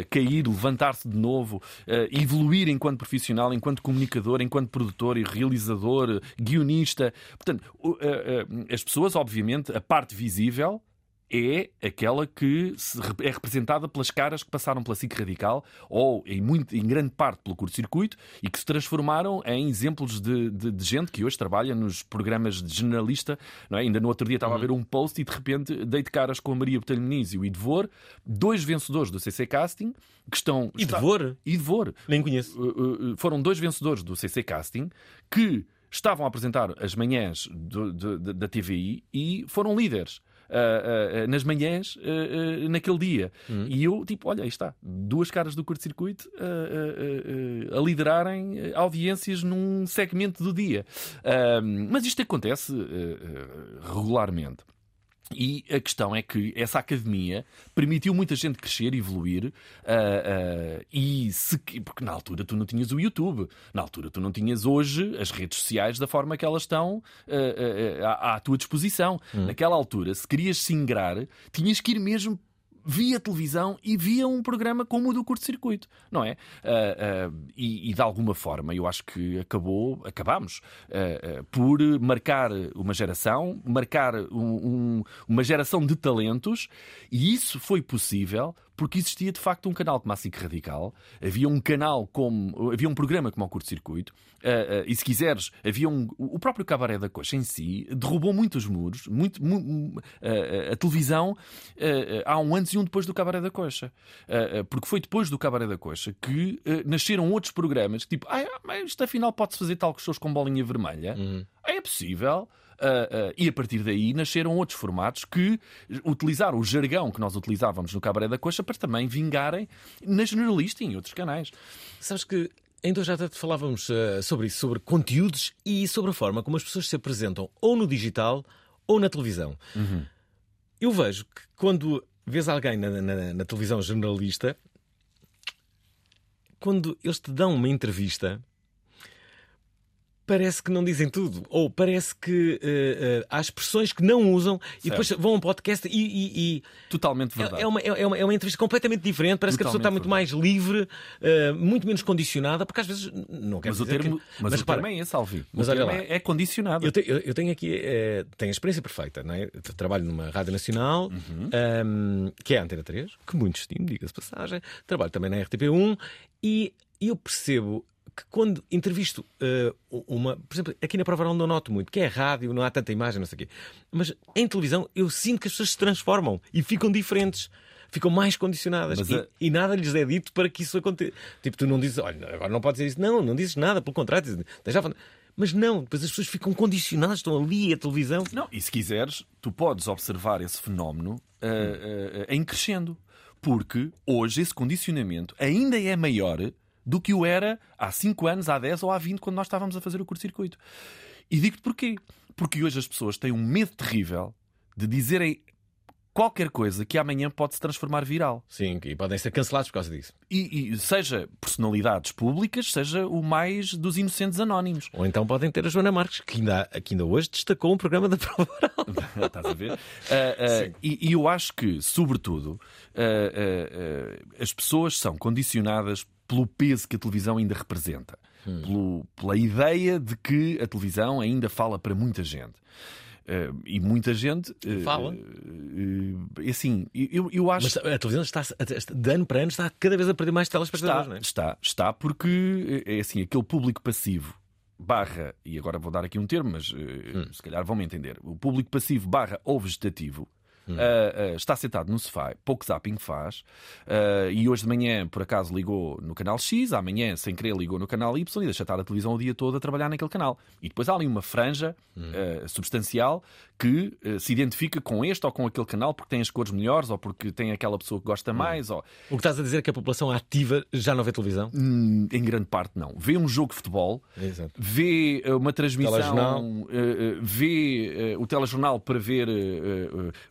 Speaker 3: cair, levantar-se de novo, uh, evoluir enquanto profissional, enquanto comunicador, enquanto produtor e realizador, uh, guionista. Portanto, uh, uh, uh, as pessoas, obviamente, a parte visível é aquela que é representada pelas caras que passaram pela SIC Radical ou em, muito, em grande parte pelo curto-circuito e que se transformaram em exemplos de, de- de gente que hoje trabalha nos programas de generalista. Não é? Ainda no outro dia estava a ver um post e de repente dei de caras com a Maria Botelho Muniz e o Idevor, dois vencedores do CC Casting que estão...
Speaker 6: Idevor?
Speaker 3: Idevor.
Speaker 6: Nem conheço.
Speaker 3: Uh, uh, foram dois vencedores do CC Casting que estavam a apresentar as manhãs do- do- da TVI e foram líderes. Uh, uh, nas manhãs uh, naquele dia. E eu, tipo, olha, aí está, duas caras do curto-circuito a liderarem audiências num segmento do dia. Mas isto acontece regularmente. E a questão é que essa academia permitiu muita gente crescer evoluir. ah, ah, e se, porque na altura tu não tinhas o YouTube, na altura tu não tinhas hoje as redes sociais da forma que elas estão ah, à, à tua disposição. Naquela altura, se querias se ingrar, tinhas que ir mesmo via televisão e via um programa como o do curto-circuito, não é? Ah, ah, e, e de alguma forma eu acho que acabou, acabamos ah, por marcar uma geração, marcar um- um- uma geração de talentos, e isso foi possível porque existia de facto um canal como a SIC Radical, havia um canal como. havia um programa como o curto-circuito, ah, ah, e se quiseres, havia um. O próprio Cabaré da Coxa em si derrubou muitos muros, muito, mu- ah, a televisão há um antes e um depois do Cabaré da Coxa. Porque foi depois do Cabaré da Coxa que nasceram outros programas que tipo, ah, mas isto afinal pode-se fazer tal shows com bolinha vermelha. Ah, É possível. Ah, ah, e a partir daí nasceram outros formatos que utilizaram o jargão que nós utilizávamos no Cabaré da Coxa para também vingarem na generalista e em outros canais.
Speaker 6: Sabes que hoje já falávamos eh, sobre isso, sobre conteúdos e sobre a forma como as pessoas se apresentam ou no digital ou na televisão. Eu vejo que quando vês alguém na, na- na televisão jornalista, quando eles te dão uma entrevista, parece que não dizem tudo. Ou parece que eh, eh, há expressões que não usam e depois vão a um podcast e- e- e
Speaker 3: Totalmente
Speaker 6: é-
Speaker 3: verdade.
Speaker 6: É uma, é, uma, é uma entrevista completamente diferente. Parece que a pessoa está
Speaker 3: Totalmente
Speaker 6: muito mais livre, eh, muito menos condicionada, porque às vezes não quer
Speaker 3: Mas o
Speaker 6: dizer
Speaker 3: termo,
Speaker 6: que...
Speaker 3: mas o
Speaker 6: repara,
Speaker 3: termo é esse, Alvi.
Speaker 6: mas
Speaker 3: o
Speaker 6: olha lá.
Speaker 3: é, é condicionado.
Speaker 6: eu, te- eu- eu tenho aqui eh, tenho a experiência perfeita, não é? Trabalho numa rádio nacional,
Speaker 3: Uhum.
Speaker 6: ehm, que é a Antena 3, que muito estimo, diga-se passagem. Trabalho também na RTP1 e eu percebo que quando entrevisto eh, uma, por exemplo, aqui na Prova não noto muito, que é rádio, não há tanta imagem, não sei o quê. Mas em televisão eu sinto que as pessoas se transformam e ficam diferentes. Ficam mais condicionadas e,
Speaker 3: a-
Speaker 6: e nada lhes é dito para que isso aconteça. Tipo, tu não dizes, olha, agora não podes dizer isso. Não, não dizes nada, pelo contrário, dizes, falar. Mas não, depois as pessoas ficam condicionadas, estão ali a televisão.
Speaker 3: Não, e se quiseres, tu podes observar esse fenómeno ah, ah, em crescendo. Porque hoje esse condicionamento ainda é maior do que o era há 5 anos, há 10 ou há 20, quando nós estávamos a fazer o curto-circuito. E digo-te porquê. Porque hoje as pessoas têm um medo terrível de dizerem qualquer coisa que amanhã pode se transformar viral.
Speaker 6: Sim, e podem ser cancelados por causa disso.
Speaker 3: E, e seja personalidades públicas, seja o mais dos inocentes anónimos.
Speaker 6: Ou então podem ter a Joana Marques, que ainda, que ainda hoje destacou um programa da prova oral.
Speaker 3: Estás a ver? Ah, ah, e, e eu acho que, sobretudo, ah, as pessoas são condicionadas pelo peso que a televisão ainda representa. Pelo- pela ideia de que a televisão ainda fala para muita gente. Eh, e muita gente. eh,
Speaker 6: Fala.
Speaker 3: eh, assim, eu, eu acho.
Speaker 6: Mas a televisão está, de ano para ano, está cada vez a perder mais telespectadores,
Speaker 3: Está,
Speaker 6: não é?
Speaker 3: está, está, porque é assim, aquele público passivo barra, e agora vou dar aqui um termo, mas
Speaker 6: Hum.
Speaker 3: se calhar vão-me entender. O público passivo barra ou vegetativo.
Speaker 6: Hum.
Speaker 3: ah, está sentado no sofá, pouco zapping faz, ah, e hoje de manhã, por acaso, ligou no canal X, amanhã, sem querer, ligou no canal Y e deixa estar a televisão o dia todo a trabalhar naquele canal. E depois há ali uma franja
Speaker 6: Hum.
Speaker 3: substancial que se identifica com este ou com aquele canal porque tem as cores melhores ou porque tem aquela pessoa que
Speaker 6: Hum.
Speaker 3: gosta mais. Ou...
Speaker 6: O que estás a dizer é que a população ativa já não vê televisão?
Speaker 3: Hum, Em grande parte, não. Vê um jogo de futebol,
Speaker 6: Exato.
Speaker 3: vê uma transmissão, vê o telejornal para ver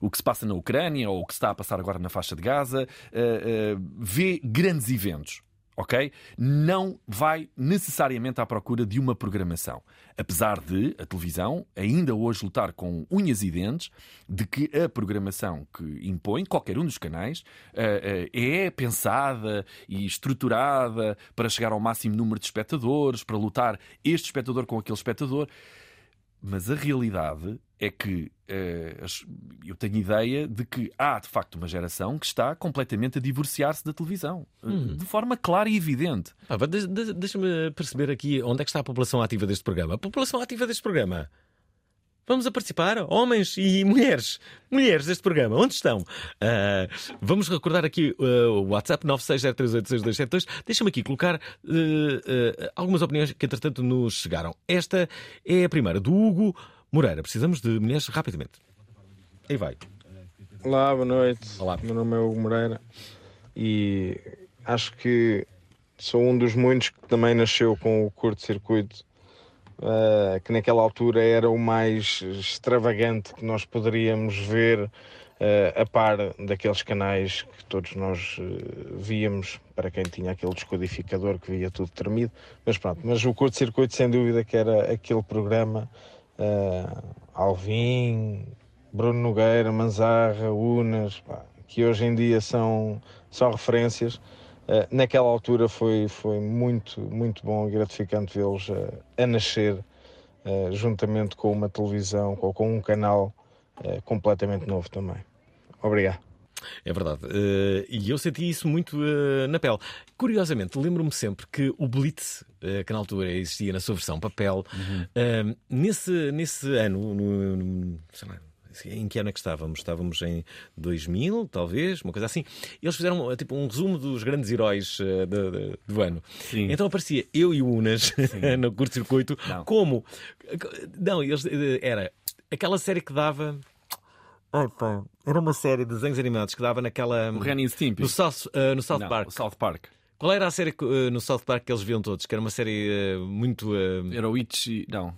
Speaker 3: o que se passa na Ucrânia ou o que está a passar agora na faixa de Gaza, eh, eh, vê grandes eventos. Ok? Não vai necessariamente à procura de uma programação. Apesar de a televisão ainda hoje lutar com unhas e dentes de que a programação que impõe, qualquer um dos canais, eh, é pensada e estruturada para chegar ao máximo número de espectadores, para lutar este espectador com aquele espectador. Mas a realidade é que as- eu tenho ideia de que há de facto uma geração que está completamente a divorciar-se da televisão eh, de forma clara e evidente.
Speaker 6: De- Deixa-me perceber aqui onde é que está a população ativa deste programa. A população ativa deste programa. Vamos a participar, homens e mulheres. Mulheres deste programa, onde estão? Ah, vamos recordar aqui ah, o WhatsApp 960386272. Deixa-me aqui colocar ah, algumas opiniões que, entretanto, nos chegaram. Esta é a primeira, do Hugo Moreira. Precisamos de mulheres rapidamente. Aí vai.
Speaker 7: Olá, boa noite.
Speaker 6: Olá.
Speaker 7: Meu nome é Hugo Moreira e acho que sou um dos muitos que também nasceu com o curto-circuito, eh, que naquela altura era o mais extravagante que nós poderíamos ver eh, a par daqueles canais que todos nós eh, víamos, para quem tinha aquele descodificador que via tudo tremido. Mas pronto, mas o curto-circuito sem dúvida que era aquele programa Alvin, Bruno Nogueira, Manzarra, Unas, pá, que hoje em dia são só referências. Eh, naquela altura foi, foi muito, muito bom e gratificante vê-los eh, a nascer eh, juntamente com uma televisão ou com um canal completamente novo também. Obrigado.
Speaker 6: É verdade. Eh, e eu senti isso muito eh, na pele. Curiosamente, lembro-me sempre que o Blitz, eh, que na altura existia na sua versão papel, eh, nesse, nesse ano, no- no- sei lá, em que ano é que estávamos? Estávamos em 2000, talvez, uma coisa assim. Eles fizeram eh, tipo, um resumo dos grandes heróis eh, do, do- do ano.
Speaker 3: Sim.
Speaker 6: Então aparecia eu e o Unas no curto-circuito como. Não, eles, eh, era aquela série que dava. Pá, era uma série de desenhos animados que dava naquela.
Speaker 3: O Ren Stimpy.
Speaker 6: No South, eh, no South
Speaker 3: Não,
Speaker 6: Park.
Speaker 3: South Park.
Speaker 6: Qual era a série que, eh, no South Park que eles viam todos? Que era uma série eh, muito. eh,
Speaker 3: Era o Itchy. Não.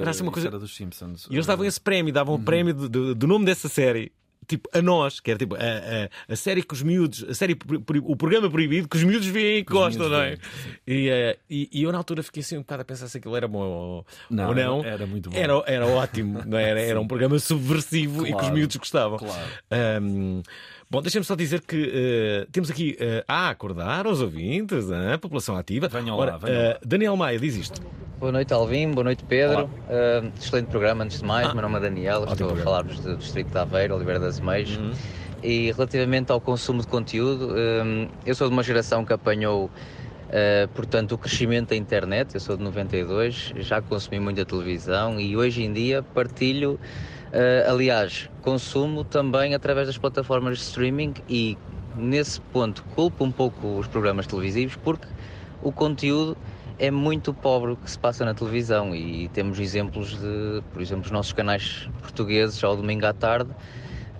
Speaker 6: Era assim uma coisa-
Speaker 3: Era dos Simpsons.
Speaker 6: E eles davam esse prémio, davam o prémio do, do- do nome dessa série. Tipo, a nós, que era tipo a, a, a série que os miúdos, a série, o programa proibido que os miúdos veem e gostam, não é? E, e, e eu na altura fiquei assim um bocado a pensar se aquilo era bom ou
Speaker 3: Não,
Speaker 6: ou não.
Speaker 3: era- muito bom.
Speaker 6: Era, era ótimo, não é? era? Era um programa subversivo e que os
Speaker 3: Claro,
Speaker 6: miúdos gostavam.
Speaker 3: claro.
Speaker 6: Ahm, bom, deixa-me só dizer que eh, temos aqui eh, a acordar aos ouvintes, a população ativa.
Speaker 3: Venham lá,
Speaker 6: Ora,
Speaker 3: venham
Speaker 6: eh,
Speaker 3: lá.
Speaker 6: Daniel Maia diz isto.
Speaker 8: Boa noite, Alvin. Boa noite, Pedro. Uh, excelente programa, antes de mais.
Speaker 6: Ah.
Speaker 8: Meu nome é Daniel,
Speaker 6: Ótimo
Speaker 8: estou a
Speaker 6: programa.
Speaker 8: falar-vos do Distrito de Aveiro, Oliveira das Meias.
Speaker 6: Uhum.
Speaker 8: E relativamente ao consumo de conteúdo, um, eu sou de uma geração que apanhou, uh, portanto, o crescimento da internet. Eu sou de 92, já consumi muita televisão e hoje em dia partilho, uh, aliás, consumo também através das plataformas de streaming e nesse ponto culpo um pouco os programas televisivos porque o conteúdo é muito pobre o que se passa na televisão e temos exemplos de, por exemplo, os nossos canais portugueses ao domingo à tarde.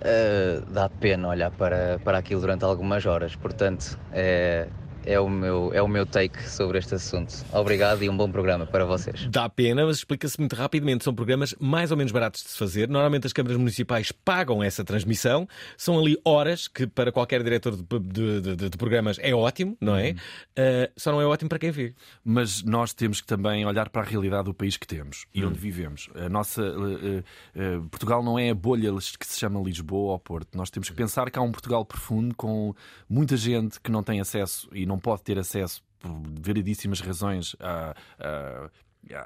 Speaker 8: eh, dá pena olhar para, para aquilo durante algumas horas, portanto, é, é, o meu, é o meu take sobre este assunto. Obrigado e um bom programa para vocês.
Speaker 6: Dá pena, mas explica-se muito rapidamente. São programas mais ou menos baratos de se fazer. Normalmente as câmaras municipais pagam essa transmissão. São ali horas que para qualquer diretor de, de- de- de programas é ótimo, não é? Uh, só não é ótimo para quem vê.
Speaker 3: Mas nós temos que também olhar para a realidade do país que temos
Speaker 6: Hum.
Speaker 3: e onde vivemos. A nossa eh, eh, Portugal não é a bolha que se chama Lisboa ou Porto. Nós temos que pensar que há um Portugal profundo com muita gente que não tem acesso e não pode ter acesso por variedíssimas razões, à- à-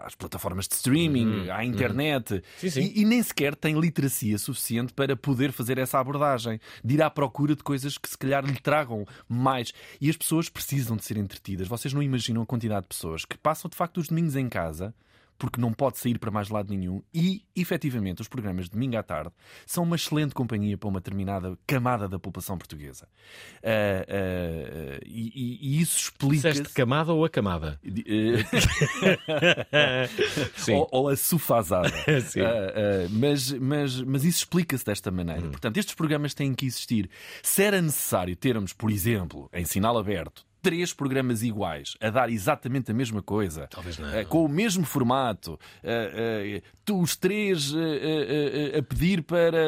Speaker 3: às plataformas de streaming,
Speaker 6: Uhum,
Speaker 3: à internet,
Speaker 6: Sim, sim.
Speaker 3: E, e nem sequer tem literacia suficiente para poder fazer essa abordagem, de ir à procura de coisas que se calhar lhe tragam mais. E as pessoas precisam de ser entretidas. Vocês não imaginam a quantidade de pessoas que passam de facto os domingos em casa porque não pode sair para mais lado nenhum e, efetivamente, os programas de domingo à tarde são uma excelente companhia para uma determinada camada da população portuguesa. Ah, ah, e, e- isso explica.
Speaker 6: Disseste camada ou a camada? Sim.
Speaker 3: ou, ou a sufazada.
Speaker 6: Sim.
Speaker 3: Ah, mas, mas, mas isso explica-se desta
Speaker 6: Hum.
Speaker 3: maneira. Portanto, estes programas têm que existir. Se era necessário termos, por exemplo, em sinal aberto, três programas iguais a dar exatamente a mesma coisa,
Speaker 6: Talvez não.
Speaker 3: ah, com o mesmo formato, ah, tu, os três a pedir para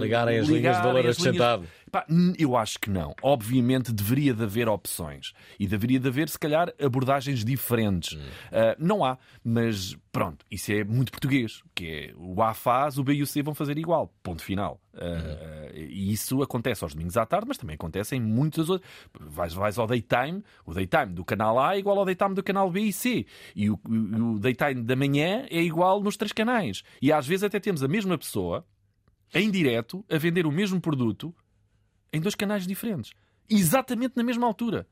Speaker 6: Ligarem as linhas de valor
Speaker 3: ligarem
Speaker 6: acrescentado.
Speaker 3: Pá, eu acho que não. Obviamente deveria de haver opções e deveria de haver, se calhar, abordagens diferentes. Ah, não há, mas pronto, isso é muito português, que é o A faz, o B e o C vão fazer igual. Ponto final. Ah, E isso acontece aos domingos à tarde, mas também acontece em muitas outras. Vais, vais ao daytime, o daytime do canal A é igual ao daytime do canal B e C. E o, o, o daytime da manhã é igual nos três canais. E às vezes até temos a mesma pessoa, em direto, a vender o mesmo produto em dois canais diferentes. Exatamente na mesma altura.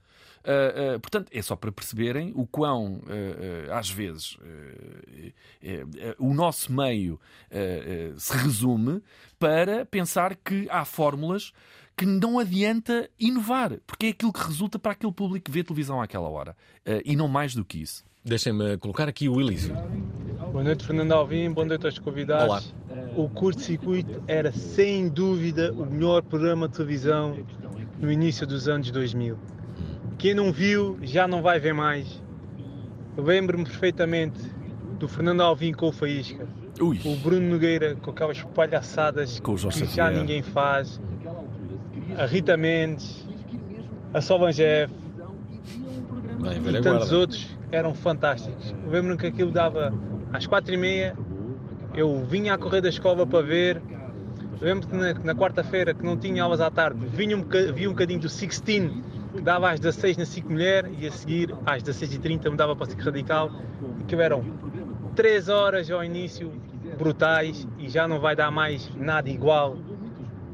Speaker 3: Ah, ah, portanto, é só para perceberem o quão, ah, às vezes, eh, eh, o nosso meio se resume para pensar que há fórmulas que não adianta inovar, porque é aquilo que resulta para aquele público que vê televisão àquela hora. E não mais do que isso.
Speaker 6: Deixem-me colocar aqui o Elísio.
Speaker 9: Boa noite, Fernando Alvim. Boa noite aos convidados.
Speaker 6: Olá.
Speaker 9: O Curto Circuito era sem dúvida o melhor programa de televisão no início dos anos 2000. Quem não viu já não vai ver mais. Eu lembro-me perfeitamente do Fernando Alvim com o Faísca,
Speaker 3: Ui.
Speaker 9: o Bruno Nogueira com aquelas palhaçadas
Speaker 3: Com
Speaker 9: que já ninguém faz, a Rita Mendes, a Solangev,
Speaker 6: Bem,
Speaker 9: e tantos
Speaker 6: guarda.
Speaker 9: outros eram fantásticos. Lembro-me que aquilo dava às quatro e meia, eu vinha a correr da escola para ver. Lembro que na, na quarta-feira, que não tinha aulas à tarde, vinha um, vi um bocadinho do Sixteen, que dava às 16 na SIC Mulher, e a seguir, às 16h30, mudava para o SIC Radical. E que eram três horas ao início, brutais, e já não vai dar mais nada igual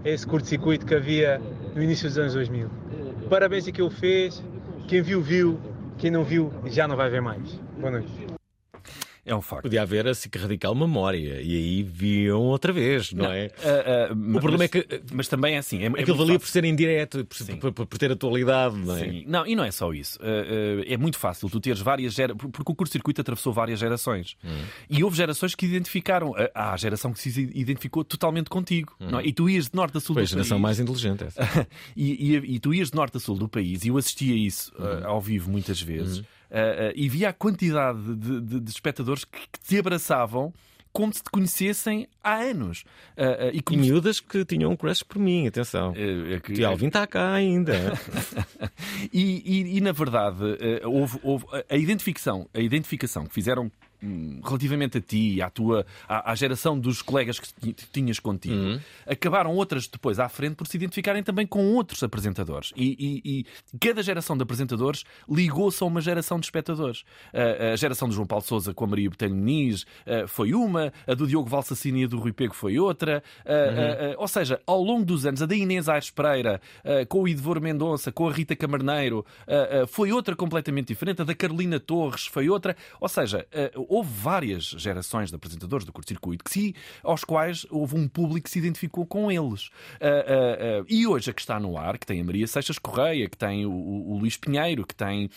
Speaker 9: a esse curto-circuito que havia no início dos anos 2000. Parabéns a quem o fez, quem viu, viu, quem não viu, já não vai ver mais. Boa noite.
Speaker 3: É um facto.
Speaker 6: Podia haver a SIC Radical Memória e aí viam outra vez, não, é?
Speaker 3: Ah, ah,
Speaker 6: O problema
Speaker 3: mas-
Speaker 6: é que
Speaker 3: Mas também é assim. É, é
Speaker 6: aquilo
Speaker 3: muito
Speaker 6: valia
Speaker 3: fácil.
Speaker 6: por ser direto, por, por- por- ter atualidade, não é?
Speaker 3: Sim. Não, e não é só isso. Uh, uh, é muito fácil tu teres várias gerações. Porque o curto-circuito atravessou várias gerações.
Speaker 6: Hum.
Speaker 3: E houve gerações que identificaram. uh, Há a geração que se identificou totalmente contigo. Não é? E tu ias de norte a sul
Speaker 6: Foi a
Speaker 3: do
Speaker 6: geração
Speaker 3: país.
Speaker 6: mais inteligente essa.
Speaker 3: e, e- e tu ias de norte a sul do país e eu assistia isso uh,
Speaker 6: Uhum.
Speaker 3: ao vivo muitas vezes. Uh, uh, e via a quantidade de, de- de espectadores que, que te abraçavam como se te conhecessem há anos. Uh, uh, e
Speaker 6: E
Speaker 3: como
Speaker 6: miúdas que tinham um crush por mim, atenção.
Speaker 3: é que-
Speaker 6: Alvin está cá ainda.
Speaker 3: E, e- e, na verdade, houve, houve a- identificação, a identificação que fizeram relativamente a ti, à tua, à, à geração dos colegas que ti- tinhas contigo,
Speaker 6: Uhum.
Speaker 3: acabaram outras depois à frente por se identificarem também com outros apresentadores. E, e- e cada geração de apresentadores ligou-se a uma geração de espectadores. A, a geração de João Paulo Souza com a Maria Botelho Muniz eh, foi uma, a do Diogo Valsassini e a do Rui Pego foi outra. Eh, eh, eh, ou seja, ao longo dos anos, a da Inês Aires Pereira, com o Idevor Mendonça, com a Rita Camarneiro, foi outra completamente diferente. A da Carolina Torres foi outra. Ou seja, houve várias gerações de apresentadores do curto-circuito que aos quais houve um público que se identificou com eles. Eh, eh, eh, e hoje a que está no ar, que tem a Maria Seixas Correia, que tem o, o- Luís Pinheiro, que tem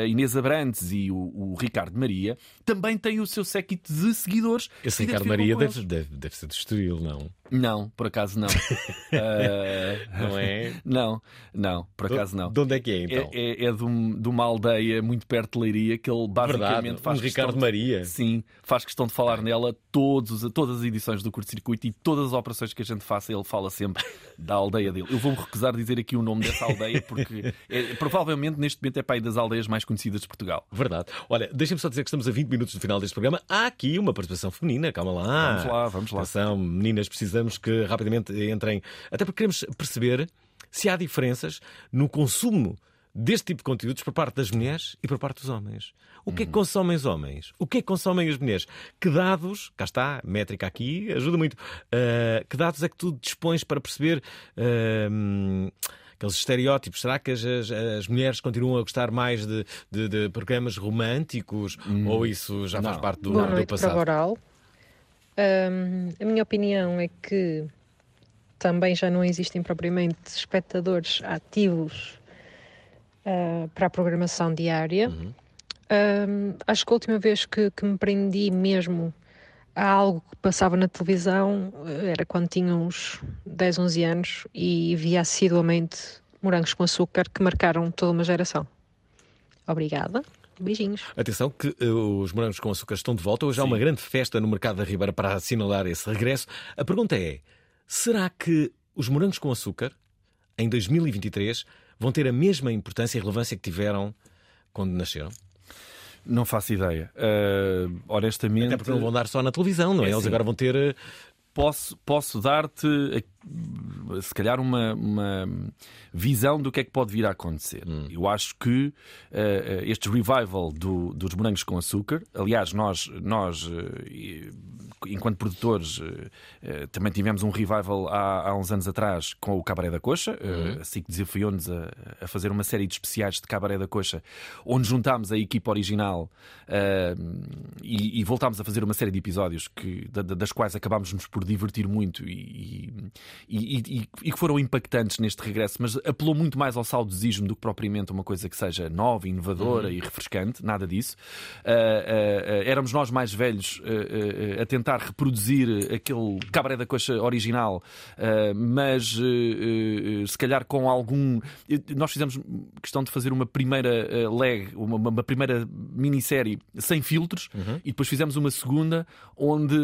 Speaker 3: a Inês Abrantes e o, o Ricardo Maria, também tem o seu séquito de seguidores.
Speaker 6: Esse
Speaker 3: se
Speaker 6: Ricardo Maria deve, deve, deve ser do Estoril, não?
Speaker 3: Não, por acaso não. Eh,
Speaker 6: Não é?
Speaker 3: Não, não, por acaso não.
Speaker 6: De onde é que é, então?
Speaker 3: É, é- é de, um- de uma aldeia muito perto de Leiria que ele basicamente
Speaker 6: Verdade,
Speaker 3: faz
Speaker 6: um Ricardo
Speaker 3: de-
Speaker 6: Maria.
Speaker 3: Sim, faz questão de falar nela todos, os- todas as edições do curto-circuito e todas as operações que a gente faça, ele fala sempre da aldeia dele. Eu vou-me recusar a dizer aqui o nome dessa aldeia porque é- provavelmente neste momento é para aí das aldeias mais conhecidas de Portugal.
Speaker 6: Verdade. Olha, deixem-me só dizer que estamos a 20 minutos do final deste programa. Há aqui uma participação feminina, calma lá.
Speaker 3: Vamos lá, vamos lá.
Speaker 6: Atenção, meninas, precisamos que rapidamente entrem. Até porque queremos perceber se há diferenças no consumo deste tipo de conteúdos por parte das mulheres e por parte dos homens. O que é que
Speaker 3: Uhum.
Speaker 6: consomem os homens? O que é que consomem as mulheres? Que dados, cá está, métrica aqui, ajuda muito. Uh, que dados é que tu dispões para perceber uh, aqueles estereótipos? Será que as, as- as mulheres continuam a gostar mais de, de- de programas românticos ou isso já faz
Speaker 3: Não.
Speaker 6: parte do,
Speaker 10: Boa
Speaker 6: do
Speaker 10: noite,
Speaker 6: passado?
Speaker 10: Pravoral. Ahm, a minha opinião é que também já não existem propriamente espectadores ativos ah, para a programação diária. Ahm, acho que a última vez que, que me prendi mesmo a algo que passava na televisão eh, era quando tinha uns 10, 11 anos e via assiduamente morangos com açúcar que marcaram toda uma geração. Obrigada. Beijinhos.
Speaker 6: Atenção que eh, os morangos com açúcar estão de volta. Hoje há uma grande festa no mercado da Ribeira para assinalar esse regresso. A pergunta é: será que os morangos com açúcar, em 2023, vão ter a mesma importância e relevância que tiveram quando nasceram?
Speaker 3: Não faço ideia. Uh, honestamente.
Speaker 6: Até porque não vão dar só na televisão, não é?
Speaker 3: É
Speaker 6: Eles
Speaker 3: assim.
Speaker 6: agora vão ter. eh,
Speaker 3: Posso, posso dar-te, se calhar, uma, uma visão do que é que pode vir a acontecer. Eu acho que eh, este revival do- dos morangos com açúcar, aliás, nós, nós e- enquanto produtores, eh, também tivemos um revival há, há uns anos atrás com o Cabaré da Coxa.
Speaker 6: Uhum.
Speaker 3: Assim que desafiou-nos a, a fazer uma série de especiais de Cabaré da Coxa, onde juntámos a equipa original e, e voltámos a fazer uma série de episódios que, da- das quais acabámos-nos por divertir muito e, e- e- e- e que foram impactantes neste regresso, mas apelou muito mais ao saudosismo do que propriamente uma coisa que seja nova, inovadora
Speaker 6: Uhum.
Speaker 3: e refrescante, nada disso. Ah, ah, ah, éramos nós mais velhos a tentar reproduzir aquele cabaré da coxa original, mas se calhar com algum. Nós fizemos questão de fazer uma primeira leg, uma, uma primeira minissérie sem filtros e depois fizemos uma segunda onde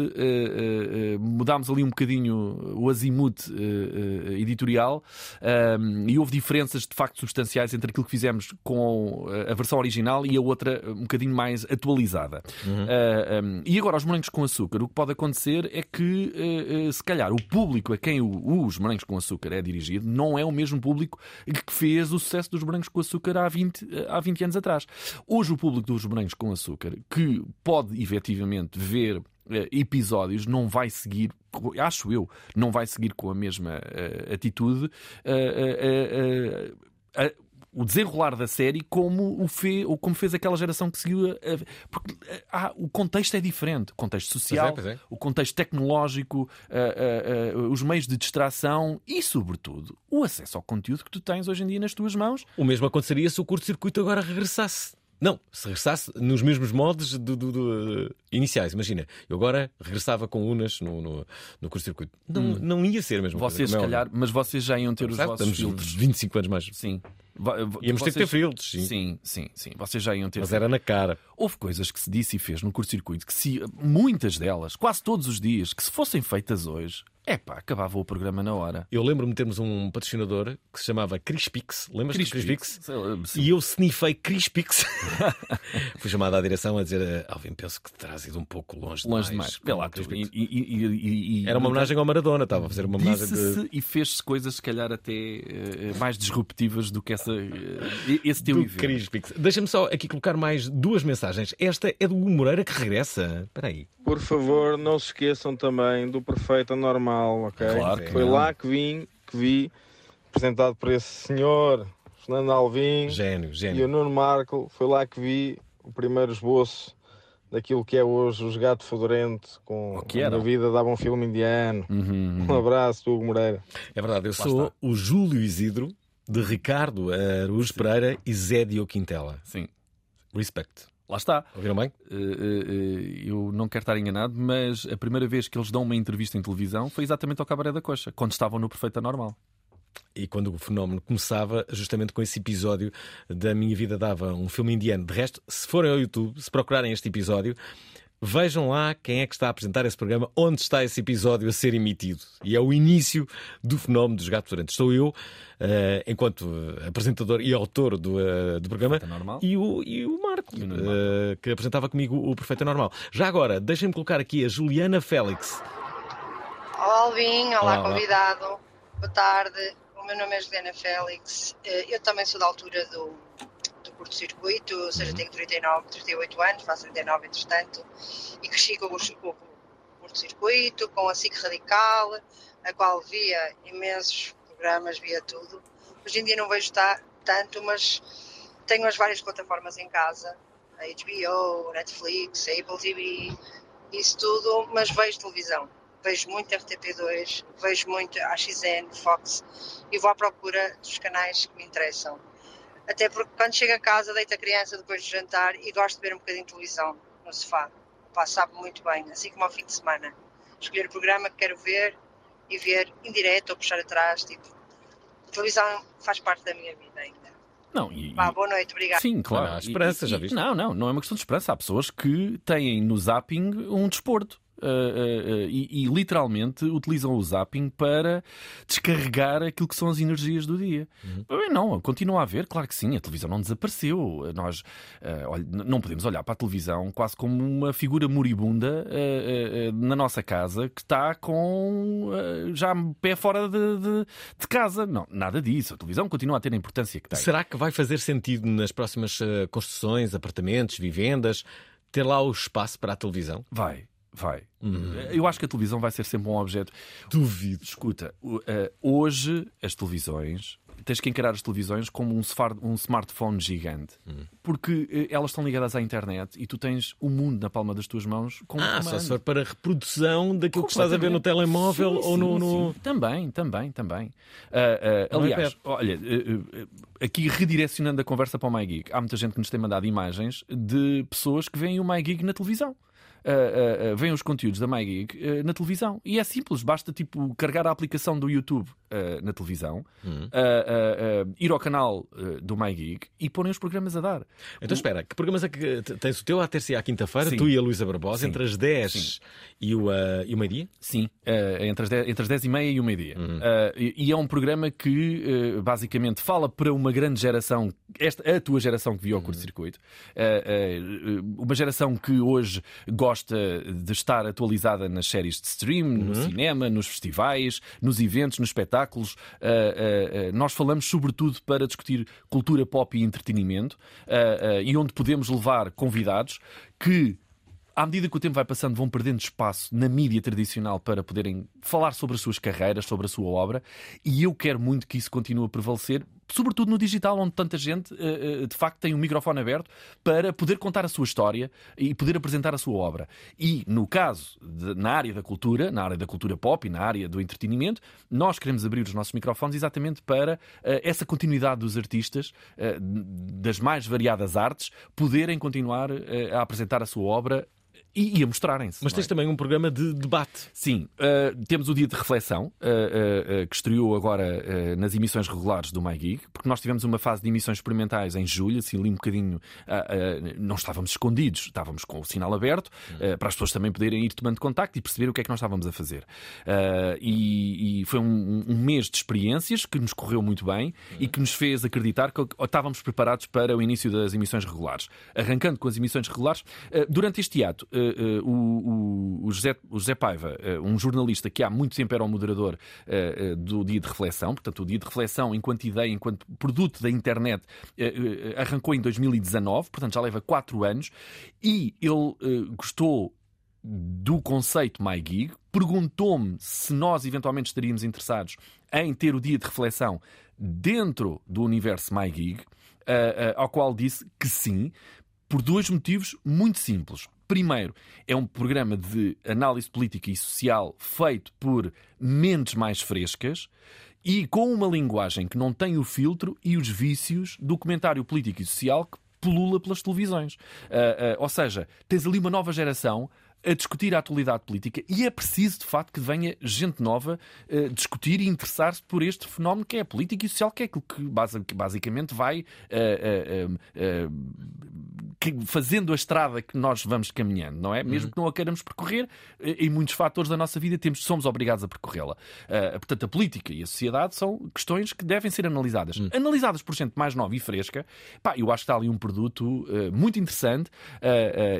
Speaker 3: mudámos ali um bocadinho o azimuth ah, editorial ah, e houve diferenças de facto substanciais entre aquilo que fizemos com ah, a versão original e a outra um bocadinho mais atualizada. Ah, um, e agora, os morangos com açúcar, o que pode acontecer é que, ah, se calhar, o público a quem o- os morangos com açúcar é dirigido não é o mesmo público que fez o sucesso dos morangos com açúcar há 20, há 20 anos atrás. Hoje, o público dos morangos com açúcar, que pode efetivamente ver eh, episódios, não vai seguir, acho eu, não vai seguir com a mesma eh, atitude. eh, eh, eh, eh, o desenrolar da série como o fe, ou como fez aquela geração que seguiu porque ah, o contexto é diferente o contexto social
Speaker 6: pois é.
Speaker 3: o contexto tecnológico ah, ah, ah, os meios de distração e sobretudo o acesso ao conteúdo que tu tens hoje em dia nas tuas mãos
Speaker 6: O mesmo aconteceria se o curto-circuito agora regressasse. Não, se regressasse nos mesmos modos do, do- do- iniciais. Imagina, eu agora regressava com unas no, no, no curto-circuito. Não,
Speaker 3: Hum.
Speaker 6: não ia ser a mesma
Speaker 3: vocês
Speaker 6: coisa.
Speaker 3: se
Speaker 6: é
Speaker 3: calhar
Speaker 6: óbvio.
Speaker 3: mas vocês já iam ter os vossos
Speaker 6: estamos
Speaker 3: filtros
Speaker 6: 25 anos mais.
Speaker 3: sim va-
Speaker 6: Íamos ter que ter filtros, sim.
Speaker 3: sim sim sim vocês já iam ter
Speaker 6: Mas era na cara.
Speaker 3: Houve coisas que se disse e fez no curto-circuito que se, muitas delas, quase todos os dias, que se fossem feitas hoje, é pá, acabava o programa na hora.
Speaker 6: Eu lembro-me de termos um patrocinador que se chamava Crispix. Lembras-te do
Speaker 3: Crispix?
Speaker 6: Crispix? E eu sniffei Crispix. Fui chamado à direção a dizer: Alvin, penso que terás ido um pouco longe,
Speaker 3: Longe
Speaker 6: demais.
Speaker 3: demais. Vê lá,
Speaker 6: com o
Speaker 3: tu,
Speaker 6: Crispix."
Speaker 3: e- e- e-
Speaker 6: Era uma homenagem ao Maradona, estava a fazer uma homenagem de.
Speaker 3: e fez-se coisas, se calhar, até eh, mais disruptivas do que essa, eh, esse teu
Speaker 6: do
Speaker 3: evento.
Speaker 6: Crispix. Deixa-me só aqui colocar mais duas mensagens. Esta é do Hugo Moreira que regressa. Espera aí.
Speaker 7: Por favor, não se esqueçam também do Perfeito Anormal, ok?
Speaker 6: Claro que
Speaker 7: Foi
Speaker 6: não.
Speaker 7: lá que vim, que vi, apresentado por esse senhor, Fernando Alvim
Speaker 6: Gênio,
Speaker 7: e o
Speaker 6: gênio.
Speaker 7: Nuno Marco. Foi lá que vi o primeiro esboço daquilo que é hoje os Gato Fedorento, com
Speaker 3: que
Speaker 7: a vida dava um filme indiano.
Speaker 3: Uhum,
Speaker 7: Um abraço Hugo Moreira.
Speaker 6: É verdade, eu
Speaker 3: Lá
Speaker 6: sou
Speaker 3: está.
Speaker 6: o Júlio Isidro de Ricardo Araújo Pereira e Zé Diogo Quintela.
Speaker 3: Sim,
Speaker 6: Respect.
Speaker 3: Lá está.
Speaker 6: Ouviram bem?
Speaker 3: Eh, eh, eh, eu não quero estar enganado, mas a primeira vez que eles dão uma entrevista em televisão foi exatamente ao Cabaré da Coxa, quando estavam no Perfeita Normal.
Speaker 6: E quando o fenómeno começava, justamente com esse episódio da Minha Vida Dava um filme indiano. De resto, se forem ao YouTube, se procurarem este episódio, vejam lá quem é que está a apresentar esse programa, onde está esse episódio a ser emitido. E é o início do fenómeno dos gatos durante. Sou eu, eh, enquanto eh, apresentador e autor do, eh, do programa, e o, e o Marco,
Speaker 3: E o
Speaker 6: eh, que apresentava comigo o Perfeito Normal. Já agora, deixem-me colocar aqui a Juliana Félix.
Speaker 11: Olá, Alvin. Olá,
Speaker 6: Olá, olá.
Speaker 11: convidado. Boa tarde. O meu nome é Juliana Félix. Eu também sou da altura do, do curto-circuito, ou seja, tenho 39, 38 anos, faço 39 entretanto, e cresci com o, curto-circuito, com a SIC Radical, a qual via imensos programas, via tudo. Hoje em dia não vejo ta- tanto, mas tenho as várias plataformas em casa, a HBO, Netflix, a Apple TV, isso tudo, mas vejo televisão. Vejo muito RTP2, vejo muito AXN, Fox e vou à procura dos canais que me interessam. Até porque quando chego a casa, deito a criança depois de jantar e gosto de ver um bocadinho de televisão no sofá. Pá, sabe muito bem, assim como ao fim de semana. Escolher o programa que quero ver e ver em direto ou puxar atrás. Tipo, a televisão faz parte da minha vida ainda.
Speaker 3: Não, e,
Speaker 11: Vá, boa noite, obrigada.
Speaker 3: Sim, claro.
Speaker 6: Há esperança,
Speaker 3: E-
Speaker 6: já viste?
Speaker 3: Não, não, não é uma questão de esperança. Há pessoas que têm no zapping um desporto. Uh, uh, uh, e, e literalmente utilizam o zapping para descarregar aquilo que são as energias do dia. Bem, Não, continua a haver, claro que sim, a televisão não desapareceu. Nós não podemos olhar para a televisão quase como uma figura moribunda na nossa casa que está com já pé fora de, de- de casa. Não, nada disso. A televisão continua a ter a importância que tem.
Speaker 6: Será que vai fazer sentido nas próximas construções, apartamentos, vivendas, ter lá o espaço para a televisão?
Speaker 3: Vai, vai. Eu acho que a televisão vai ser sempre um objeto.
Speaker 6: Duvido.
Speaker 3: Escuta, eh, hoje as televisões. Tens que encarar as televisões como um, um smartphone gigante. Porque eh, elas estão ligadas à internet e tu tens o mundo na palma das tuas mãos com um
Speaker 6: Ah, só
Speaker 3: comando.
Speaker 6: se for para reprodução daquilo que estás a ver no telemóvel
Speaker 3: Sim,
Speaker 6: ou no. no-.
Speaker 3: Também, também, também. Ah,
Speaker 6: No
Speaker 3: aliás, olha, ah, aqui redirecionando a conversa para o MyGeek, há muita gente que nos tem mandado imagens de pessoas que veem o MyGeek na televisão. Ah, veem os conteúdos da MyGeek na televisão. E é simples, basta tipo carregar a aplicação do YouTube na televisão,
Speaker 6: Hum.
Speaker 3: ah, ah, ah, ir ao canal do MyGeek e porem os programas a dar.
Speaker 6: Então espera, que programas é que t- tens o teu à terça e à quinta-feira, tu e a Luísa Barbosa,
Speaker 3: Sim.
Speaker 6: entre as 10 e o, ah, e o meio-dia?
Speaker 3: Sim, eh, entre, as 10, entre as 10 e meia e o meio-dia.
Speaker 6: Uhum.
Speaker 3: Eh, e, e é um programa que eh, basicamente fala para uma grande geração, esta, a tua geração que viu ao
Speaker 6: Uhum.
Speaker 3: curto-circuito, Eh, eh, uma geração que hoje gosta de estar atualizada nas séries de stream, no
Speaker 6: Uhum.
Speaker 3: cinema, nos festivais, nos eventos, nos espetáculos. Eh, eh, nós falamos sobretudo para discutir cultura pop e entretenimento e onde podemos levar convidados que à medida que o tempo vai passando, vão perdendo espaço na mídia tradicional para poderem falar sobre as suas carreiras, sobre a sua obra, e eu quero muito que isso continue a prevalecer, sobretudo no digital, onde tanta gente eh, eh, de facto tem um microfone aberto para poder contar a sua história e poder apresentar a sua obra. E no caso, de- na área da cultura, na área da cultura pop e na área do entretenimento, nós queremos abrir os nossos microfones exatamente para eh, essa continuidade dos artistas, das mais variadas artes, poderem continuar a apresentar a sua obra e, e a mostrarem-se.
Speaker 6: Mas tens
Speaker 3: é?
Speaker 6: também um programa de debate.
Speaker 3: Sim, uh, temos o dia de reflexão, uh, uh, que estreou agora nas emissões regulares do MyGeek, porque nós tivemos uma fase de emissões experimentais em julho, assim ali um bocadinho, não estávamos escondidos, estávamos com o sinal aberto, para as pessoas também poderem ir tomando contacto e perceber o que é que nós estávamos a fazer. E, e foi um, um mês de experiências que nos correu muito bem e que nos fez acreditar que estávamos preparados para o início das emissões regulares. Arrancando com as emissões regulares, durante este ato, o, o- o José, o José Paiva, uh, um jornalista que há muito tempo era o moderador uh, do dia de reflexão, portanto, o dia de reflexão, enquanto ideia, enquanto produto da internet, arrancou em 2019, portanto, já leva quatro anos, e ele gostou do conceito MyGig, perguntou-me se nós eventualmente estaríamos interessados em ter o dia de reflexão dentro do universo MyGig, ao qual disse que sim, por dois motivos muito simples. Primeiro, é um programa de análise política e social feito por mentes mais frescas e com uma linguagem que não tem o filtro e os vícios do comentário político e social que pulula pelas televisões. Ah, ah, ou seja, tens ali uma nova geração a discutir a atualidade política e é preciso, de facto, que venha gente nova eh, discutir e interessar-se por este fenómeno que é a política e social, que é aquilo que basi- que basicamente vai eh, eh, que- fazendo a estrada que nós vamos caminhando, não é? Mesmo que não a queiramos percorrer, em muitos fatores da nossa vida temos, somos obrigados a percorrê-la. Portanto, a política e a sociedade são questões que devem ser analisadas. Analisadas por gente mais nova e fresca, pá, eu acho que está ali um produto muito interessante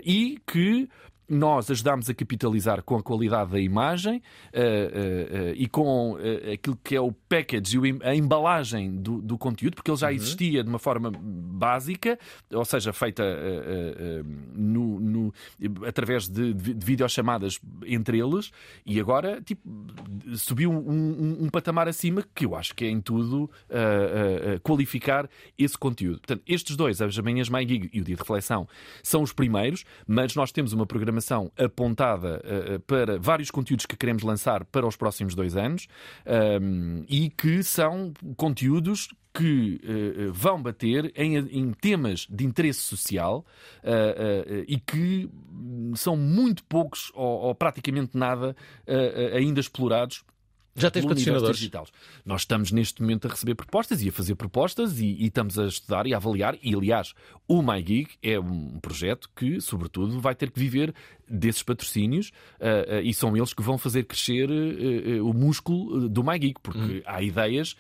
Speaker 3: e que nós ajudámos a capitalizar com a qualidade da imagem uh, uh, uh, e com aquilo que é o package e a embalagem do, do conteúdo, porque ele já uhum. existia de uma forma básica, ou seja, feita no, no, através de, de, de videochamadas entre eles, e agora tipo, subiu um, um, um, patamar acima que eu acho que é em tudo qualificar esse conteúdo. Portanto, estes dois, as manhãs MyGig e o dia de reflexão, são os primeiros, mas nós temos uma programação apontada uh, para vários conteúdos que queremos lançar para os próximos dois anos um, e que são conteúdos que uh, vão bater em, em, temas de interesse social uh, uh, e que são muito poucos ou, ou praticamente nada ainda explorados
Speaker 6: já tens patrocinadores?
Speaker 3: Digitais. Nós estamos neste momento a receber propostas e a fazer propostas e, e, estamos a estudar e a avaliar. E aliás, o MyGig é um projeto que, sobretudo, vai ter que viver desses patrocínios uh, uh, e são eles que vão fazer crescer uh, o músculo do MyGig, porque hum. há ideias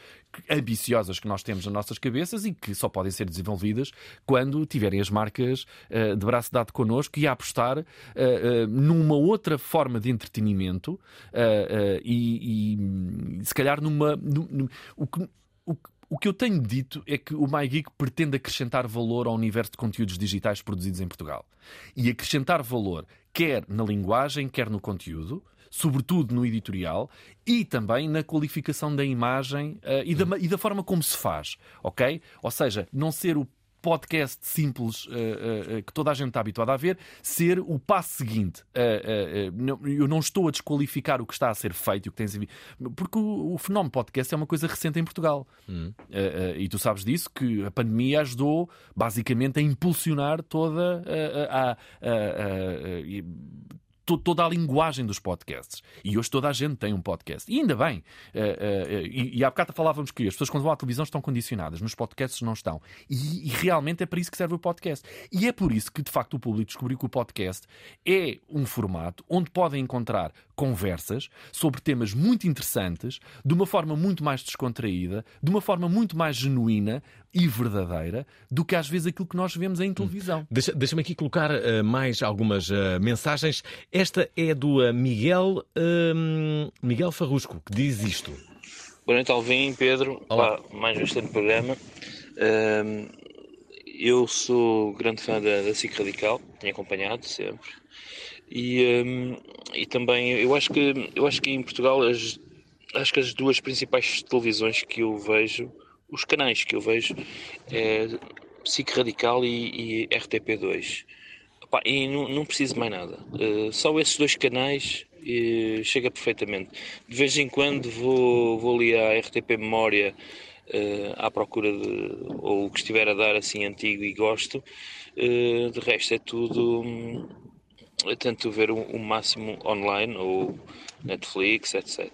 Speaker 3: ambiciosas que nós temos nas nossas cabeças e que só podem ser desenvolvidas quando tiverem as marcas uh, de braço dado connosco e a apostar uh, uh, numa outra forma de entretenimento e, e, se calhar numa. No, no, o que, o, o que eu tenho dito é que o MyGeek pretende acrescentar valor ao universo de conteúdos digitais produzidos em Portugal. E acrescentar valor quer na linguagem, quer no conteúdo, sobretudo no editorial, e também na qualificação da imagem uh, e, da, e da forma como se faz, ok? Ou seja, não ser o podcast simples uh, uh, que toda a gente está habituada a ver, ser o passo seguinte. Uh, eu não estou a desqualificar o que está a ser feito, o que tens porque o, o fenómeno podcast é uma coisa recente em Portugal. Hum. e tu sabes disso, que a pandemia ajudou basicamente a impulsionar toda a, a, a, a toda a linguagem dos podcasts. E hoje toda a gente tem um podcast. E ainda bem. Uh, uh, e, e há bocado falávamos que as pessoas quando vão à televisão estão condicionadas, nos podcasts não estão. E, e, realmente é para isso que serve o podcast. E é por isso que, de facto, o público descobriu que o podcast é um formato onde podem encontrar conversas sobre temas muito interessantes, de uma forma muito mais descontraída, de uma forma muito mais genuína, e verdadeira do que às vezes aquilo que nós vemos em televisão.
Speaker 6: Deixa-me deixa aqui colocar uh, mais algumas uh, mensagens. Esta é do uh, Miguel, uh, Miguel Farrusco, que diz isto.
Speaker 12: Boa noite, Alvin, Pedro. Olá. Pá, mais excelente programa. eu sou grande fã da, da SIC Radical, tenho acompanhado sempre. E, um, e também eu acho que eu acho que em Portugal as, acho que as duas principais televisões que eu vejo os canais que eu vejo é SIC Radical e, e RTP2. Opa, e não, não preciso mais nada. Uh, só esses dois canais uh, chega perfeitamente. De vez em quando vou, vou ali à RTP Memória uh, à procura de ou o que estiver a dar assim antigo e gosto. de resto é tudo. Eu tento ver o, o máximo online ou Netflix, etc.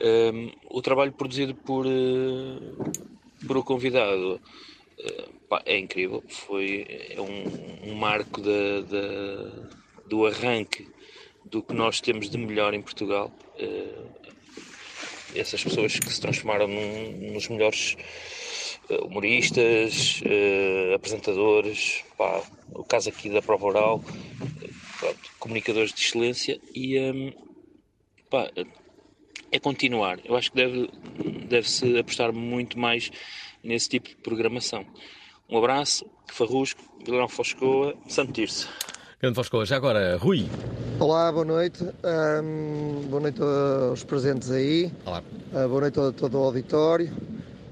Speaker 12: Um, o trabalho produzido por, por o convidado eh, pá, é incrível, foi é um, um marco do arranque do que nós temos de melhor em Portugal. Uh, essas pessoas que se transformaram num, nos melhores uh, humoristas, uh, apresentadores, pá, o caso aqui da prova oral, comunicadores de excelência e um, pá, é continuar. Eu acho que deve, deve-se apostar muito mais nesse tipo de programação. Um abraço, Farrusco, Vilão Foscoa, Santo Tirso.
Speaker 6: Grande Foscoa, já agora, Rui.
Speaker 13: Olá, boa noite. Um, boa noite aos presentes aí.
Speaker 6: Olá.
Speaker 13: Uh, boa noite a todo o auditório.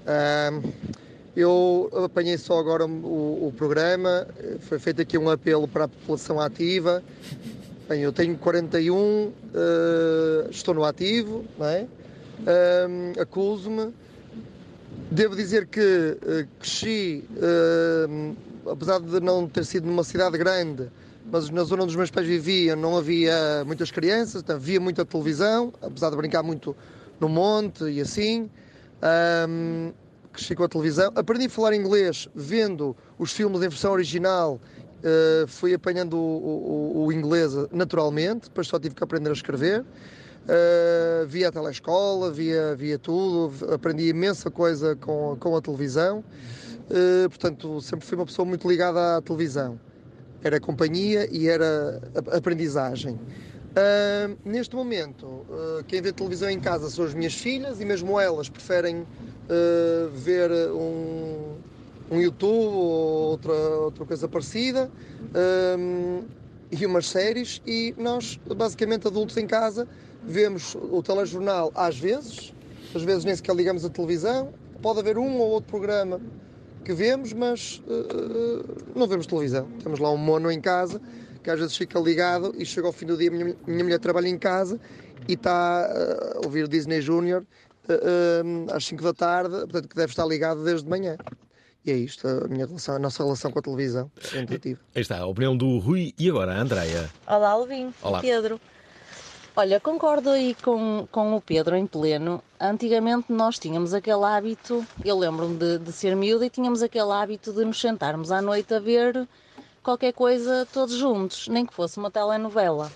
Speaker 13: Um, eu apanhei só agora o, o, programa, foi feito aqui um apelo para a população ativa. Bem, eu tenho 41, uh, estou no ativo, não é? Um, acuso-me Devo dizer que uh, cresci, uh, apesar de não ter sido numa cidade grande, mas na zona onde os meus pais viviam não havia muitas crianças, então via muita televisão, apesar de brincar muito no monte e assim. Um, cresci com a televisão. Aprendi a falar inglês vendo os filmes em versão original. Uh, fui apanhando o, o, o inglês naturalmente, depois só tive que aprender a escrever. Uh, via a telescola, via, via tudo, aprendi imensa coisa com, com a televisão. Uh, portanto, sempre fui uma pessoa muito ligada à televisão. era companhia e era aprendizagem. Ah, neste momento, ah, quem vê televisão em casa são as minhas filhas e mesmo elas preferem ah, ver um, um YouTube ou outra, outra coisa parecida ah, e umas séries e nós, basicamente adultos em casa, vemos o telejornal às vezes, às vezes nem sequer ligamos a televisão, pode haver um ou outro programa que vemos, mas eh, não vemos televisão. Temos lá um mono em casa que às vezes fica ligado e chega ao fim do dia, minha, minha mulher trabalha em casa e está eh, a ouvir Disney Junior eh, eh, às 5 da tarde, portanto que deve estar ligado desde de manhã. E é isto, a, minha relação, a nossa relação com a televisão. É intuitiva.
Speaker 6: Aí está, a opinião do Rui e agora a Andreia.
Speaker 14: Olá, Alvin.
Speaker 6: Olá.
Speaker 14: Pedro. Olha, concordo aí com, com o Pedro em pleno. Antigamente nós tínhamos aquele hábito, eu lembro-me de, de ser miúda e tínhamos aquele hábito de nos sentarmos à noite a ver qualquer coisa todos juntos, nem que fosse uma telenovela.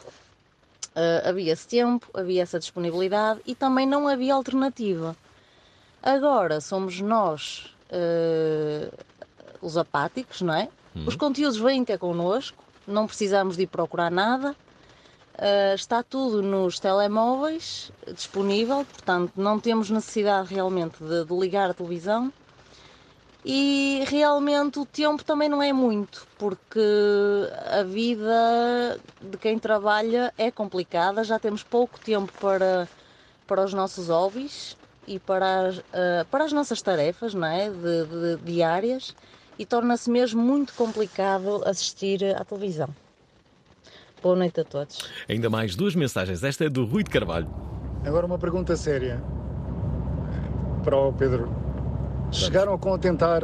Speaker 14: Ah, havia esse tempo, havia essa disponibilidade e também não havia alternativa. Agora somos nós ah, os apáticos, não é?
Speaker 15: Uhum.
Speaker 14: Os conteúdos vêm ter connosco, não precisamos de ir procurar nada. Uh, está tudo nos telemóveis disponível, portanto não temos necessidade realmente de, de ligar a televisão e realmente o tempo também não é muito, porque a vida de quem trabalha é complicada, já temos pouco tempo para, para os nossos hobbies e para as, uh, para as nossas tarefas não é? de, de- diárias e torna-se mesmo muito complicado assistir à televisão. Boa noite a todos.
Speaker 6: Ainda mais duas mensagens. Esta é do Rui de Carvalho.
Speaker 15: Agora uma pergunta séria para o Pedro. Chegaram a contentar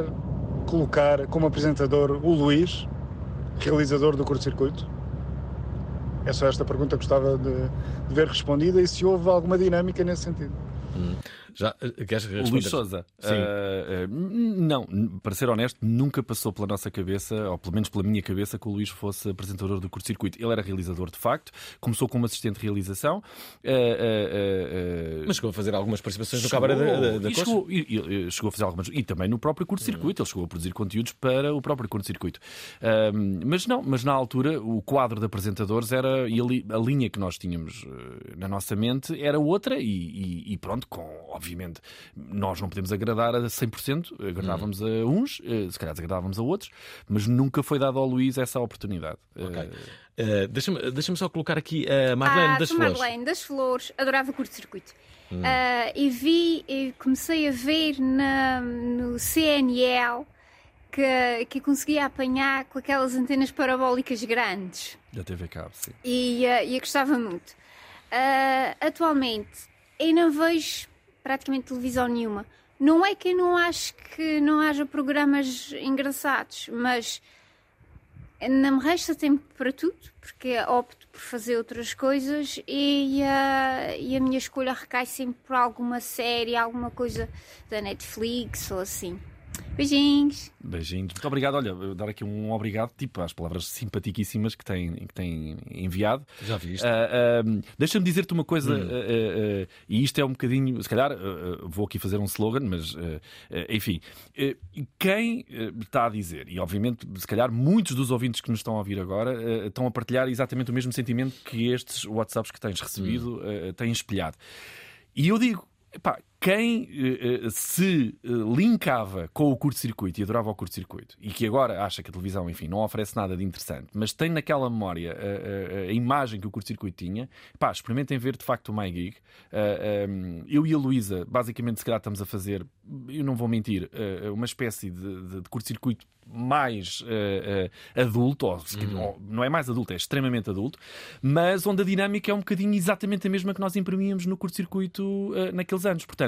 Speaker 15: colocar como apresentador o Luís, realizador do curto-circuito? É só esta pergunta que gostava de, de ver respondida e se houve alguma dinâmica nesse sentido.
Speaker 6: Já eh, queres
Speaker 3: O
Speaker 6: responder?
Speaker 3: Luís Souza. Ah, não, para ser honesto, nunca passou pela nossa cabeça, ou pelo menos pela minha cabeça, que o Luís fosse apresentador do curto-circuito. Ele era realizador de facto, começou como assistente de realização. ah, ah,
Speaker 6: Mas chegou a fazer algumas participações no
Speaker 3: Chegou,
Speaker 6: Cabaré da, da, da
Speaker 3: e
Speaker 6: Coxa.
Speaker 3: chegou, e- e- chegou a fazer algumas. E também no próprio curto-circuito. Ele chegou a produzir conteúdos para o próprio curto-circuito. Mas não, mas na altura o quadro de apresentadores era. E a, li- a linha que nós tínhamos eh, na nossa mente era outra. E, e- e pronto, com, obviamente, nós não podemos agradar a 100%. Agradávamos a uns, eh, se calhar desagradávamos a outros, mas nunca foi dado ao Luís essa oportunidade. Eh,
Speaker 6: Eh, Deixa-me deixa só colocar aqui a Marlene
Speaker 16: ah,
Speaker 6: das Flores.
Speaker 16: Marlene das Flores, adorava curto-circuito.
Speaker 6: Hum.
Speaker 16: Ah, e vi, e comecei a ver na, no CNL que, que conseguia apanhar com aquelas antenas parabólicas grandes
Speaker 3: Da TV Cabo, sim.
Speaker 16: e, ah, e eu gostava muito. Ah, atualmente, não vejo praticamente televisão nenhuma. Não é que eu não acho que não haja programas engraçados, mas não me resta tempo para tudo, porque opto por fazer outras coisas e, ah, e a minha escolha recai sempre por alguma série, alguma coisa da Netflix ou assim. Beijinhos!
Speaker 3: Beijinhos. Muito obrigado. Olha, dar aqui um obrigado tipo às palavras simpaticíssimas que têm, que têm enviado.
Speaker 6: Já viste?
Speaker 3: Ah, ah, Deixa-me dizer-te uma coisa,
Speaker 6: Hum.
Speaker 3: ah, e isto é um bocadinho, se calhar, vou aqui fazer um slogan, mas enfim, quem está a dizer, e obviamente, se calhar, muitos dos ouvintes que nos estão a ouvir agora estão a partilhar exatamente o mesmo sentimento que estes WhatsApps que tens recebido ah, têm espelhado. E eu digo, epá, quem eh, eh, se eh, linkava com o curto-circuito e adorava o curto-circuito e que agora acha que a televisão, enfim, não oferece nada de interessante, mas tem naquela memória eh, eh, a imagem que o curto-circuito tinha, pá, experimentem ver de facto o MyGig. Eh, eh, eu e a Luísa, basicamente, se calhar estamos a fazer, eu não vou mentir, eh, uma espécie de, de- de curto-circuito mais eh, adulto, ou, ou não é mais adulto, é extremamente adulto, mas onde a dinâmica é um bocadinho exatamente a mesma que nós imprimíamos no curto-circuito naqueles anos. Portanto,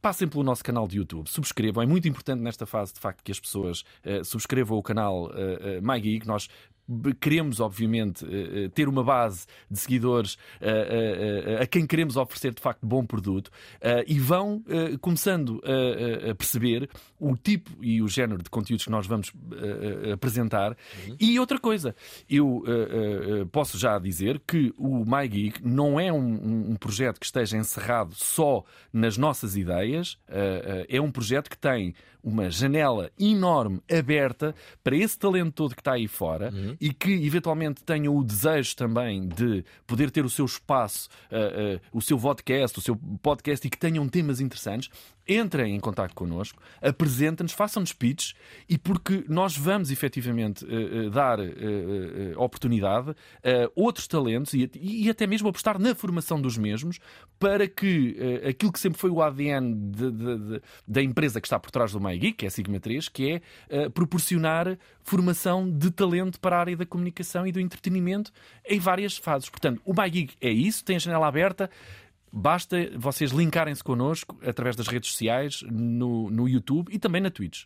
Speaker 3: passem pelo nosso canal de YouTube, subscrevam. É muito importante nesta fase, de facto, que as pessoas eh, subscrevam o canal uh, MyGeek. Nós queremos, obviamente, eh, eh, ter uma base de seguidores eh, a quem queremos oferecer, de facto, bom produto e vão começando a- perceber o tipo e o género de conteúdos que nós vamos apresentar. E outra coisa, eu posso já dizer que o MyGeek não é um, projeto que esteja encerrado só nas nossas ideias, é um projeto que tem uma janela enorme aberta para esse talento todo que está aí fora e que eventualmente tenham o desejo também de poder ter o seu espaço, uh, uh, o seu podcast, o seu podcast e que tenham temas interessantes, entrem em contato connosco, apresentem-nos, façam-nos pitches e porque nós vamos efetivamente uh, uh, dar uh, oportunidade a outros talentos e, e, até mesmo apostar na formação dos mesmos para que aquilo que sempre foi o ADN de, de, de, da empresa que está por trás do MyGeek, que é a Sigma 3, que é proporcionar formação de talento para a área da comunicação e do entretenimento em várias fases. Portanto, o MyGeek é isso, tem a janela aberta. Basta vocês linkarem-se connosco através das redes sociais, no, no YouTube e também na Twitch.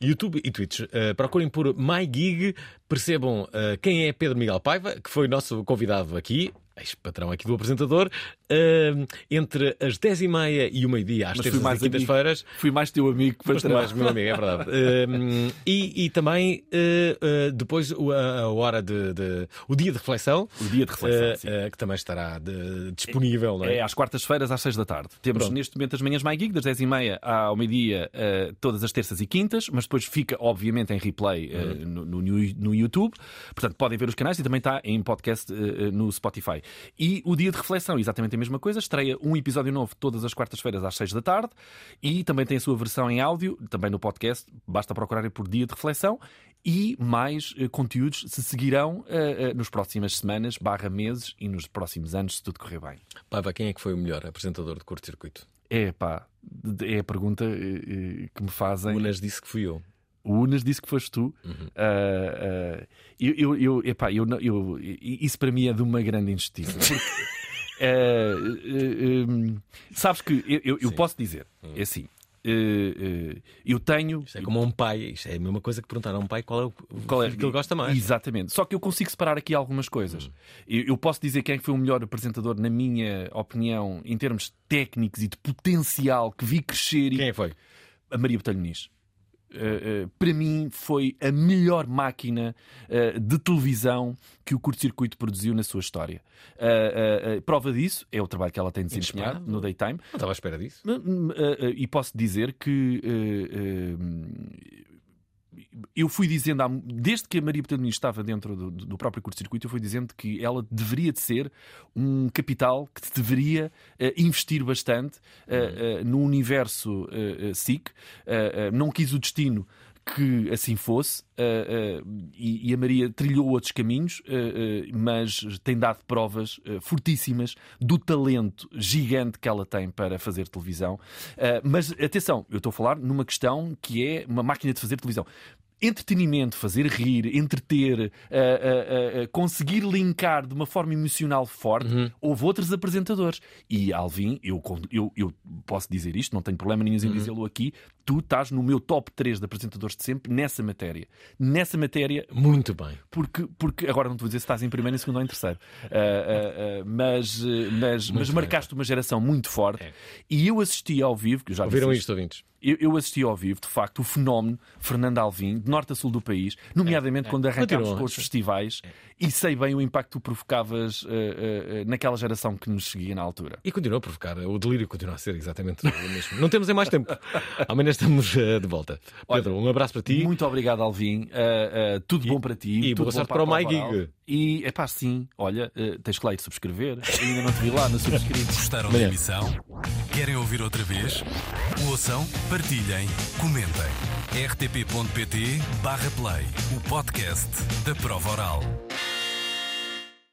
Speaker 6: YouTube e Twitch. Uh, procurem por MyGig, percebam uh, quem é Pedro Miguel Paiva, que foi nosso convidado aqui ex-patrão aqui do apresentador, uh, entre as 10h30 e o meio-dia, às terças e quintas-feiras.
Speaker 3: Fui mais teu amigo que
Speaker 6: patrão. mais meu amigo, é verdade. uh, e, e, também uh, depois a, hora de, de, o dia de reflexão.
Speaker 3: O dia de reflexão,
Speaker 6: que também estará de, disponível.
Speaker 3: É?
Speaker 6: é?
Speaker 3: às quartas-feiras, às 6 da tarde. Temos Pronto. neste momento as manhãs My Geek, das 10h30 ao meio-dia, todas as terças e quintas, mas depois fica, obviamente, em replay uhum. no, no, no, YouTube. Portanto, podem ver os canais e também está em podcast no Spotify. E o dia de reflexão, exatamente a mesma coisa, estreia um episódio novo todas as quartas-feiras às 6 da tarde e também tem a sua versão em áudio, também no podcast, basta procurarem por dia de reflexão e mais uh, conteúdos se seguirão uh, uh, nas próximas semanas, barra meses e nos próximos anos, se tudo correr bem.
Speaker 6: Paiva, quem é que foi o melhor apresentador de curto-circuito?
Speaker 3: É pá, é a pergunta que me fazem.
Speaker 6: O Unas disse que fui eu.
Speaker 3: O Unas disse que foste tu. Uhum. Uh, uh, eu, eu, eu, epá, eu, eu, isso para mim é de uma grande injustiça. Porque, uh, um, sabes que eu, eu posso dizer, uhum. é assim. eu tenho.
Speaker 6: Isto é como um pai, isto é a mesma coisa que perguntar a um pai qual é o qual é que ele gosta mais.
Speaker 3: Exatamente. Só que eu consigo separar aqui algumas coisas. Uhum. Eu, eu, posso dizer quem foi o melhor apresentador, na minha opinião, em termos técnicos e de potencial que vi crescer.
Speaker 6: Quem foi?
Speaker 3: A Maria Botelho Nis. Uh, uh, para mim foi a melhor máquina uh, de televisão que o curto-circuito produziu na sua história. prova disso é o trabalho que ela tem desempenhado no Daytime. Não
Speaker 6: estava à espera disso.
Speaker 3: e posso dizer que eu fui dizendo, desde que a Maria Botelho estava dentro do, do próprio curto-circuito, eu fui dizendo que ela deveria de ser um capital que deveria uh, investir bastante uh, uh, no universo SIC. não quis o destino que assim fosse, uh, uh, e, e, a Maria trilhou outros caminhos, uh, mas tem dado provas fortíssimas do talento gigante que ela tem para fazer televisão. mas atenção, eu estou a falar numa questão que é uma máquina de fazer televisão entretenimento, fazer rir, entreter, uh, uh, uh, conseguir linkar de uma forma emocional forte, uhum. houve outros apresentadores. E Alvin, eu, eu, eu posso dizer isto, não tenho problema nenhum em uhum. dizê-lo aqui, tu estás no meu top 3 de apresentadores de sempre nessa matéria. Nessa matéria.
Speaker 6: Muito bem.
Speaker 3: Porque, porque agora não te vou dizer se estás em primeiro, em segundo ou em terceiro. mas mas, mas marcaste uma geração muito forte. É. E eu assisti ao vivo, que já
Speaker 6: Ouviram isto, ouvintes?
Speaker 3: eu, eu, assisti ao vivo, de facto, o fenómeno Fernando Alvim, de norte a sul do país, nomeadamente é, é. quando arrancámos com os festivais, é. E sei bem o impacto que tu provocavas uh, uh, naquela geração que nos seguia na altura.
Speaker 6: E continua a provocar, o delírio continua a ser exatamente o mesmo. Não temos em mais tempo. Amanhã estamos uh, de volta. Pedro, Olha, um abraço para ti.
Speaker 3: Muito obrigado, Alvim. tudo
Speaker 6: e,
Speaker 3: bom para ti.
Speaker 6: E boa sorte para, para o MyGig.
Speaker 3: E é pá, sim, olha, tens que lá ir subscrever. Ainda não te vi lá no subscrito.
Speaker 1: Gostaram da emissão? Querem ouvir outra vez? Ouçam, partilhem comentem. rtp.pt/play o podcast da prova oral.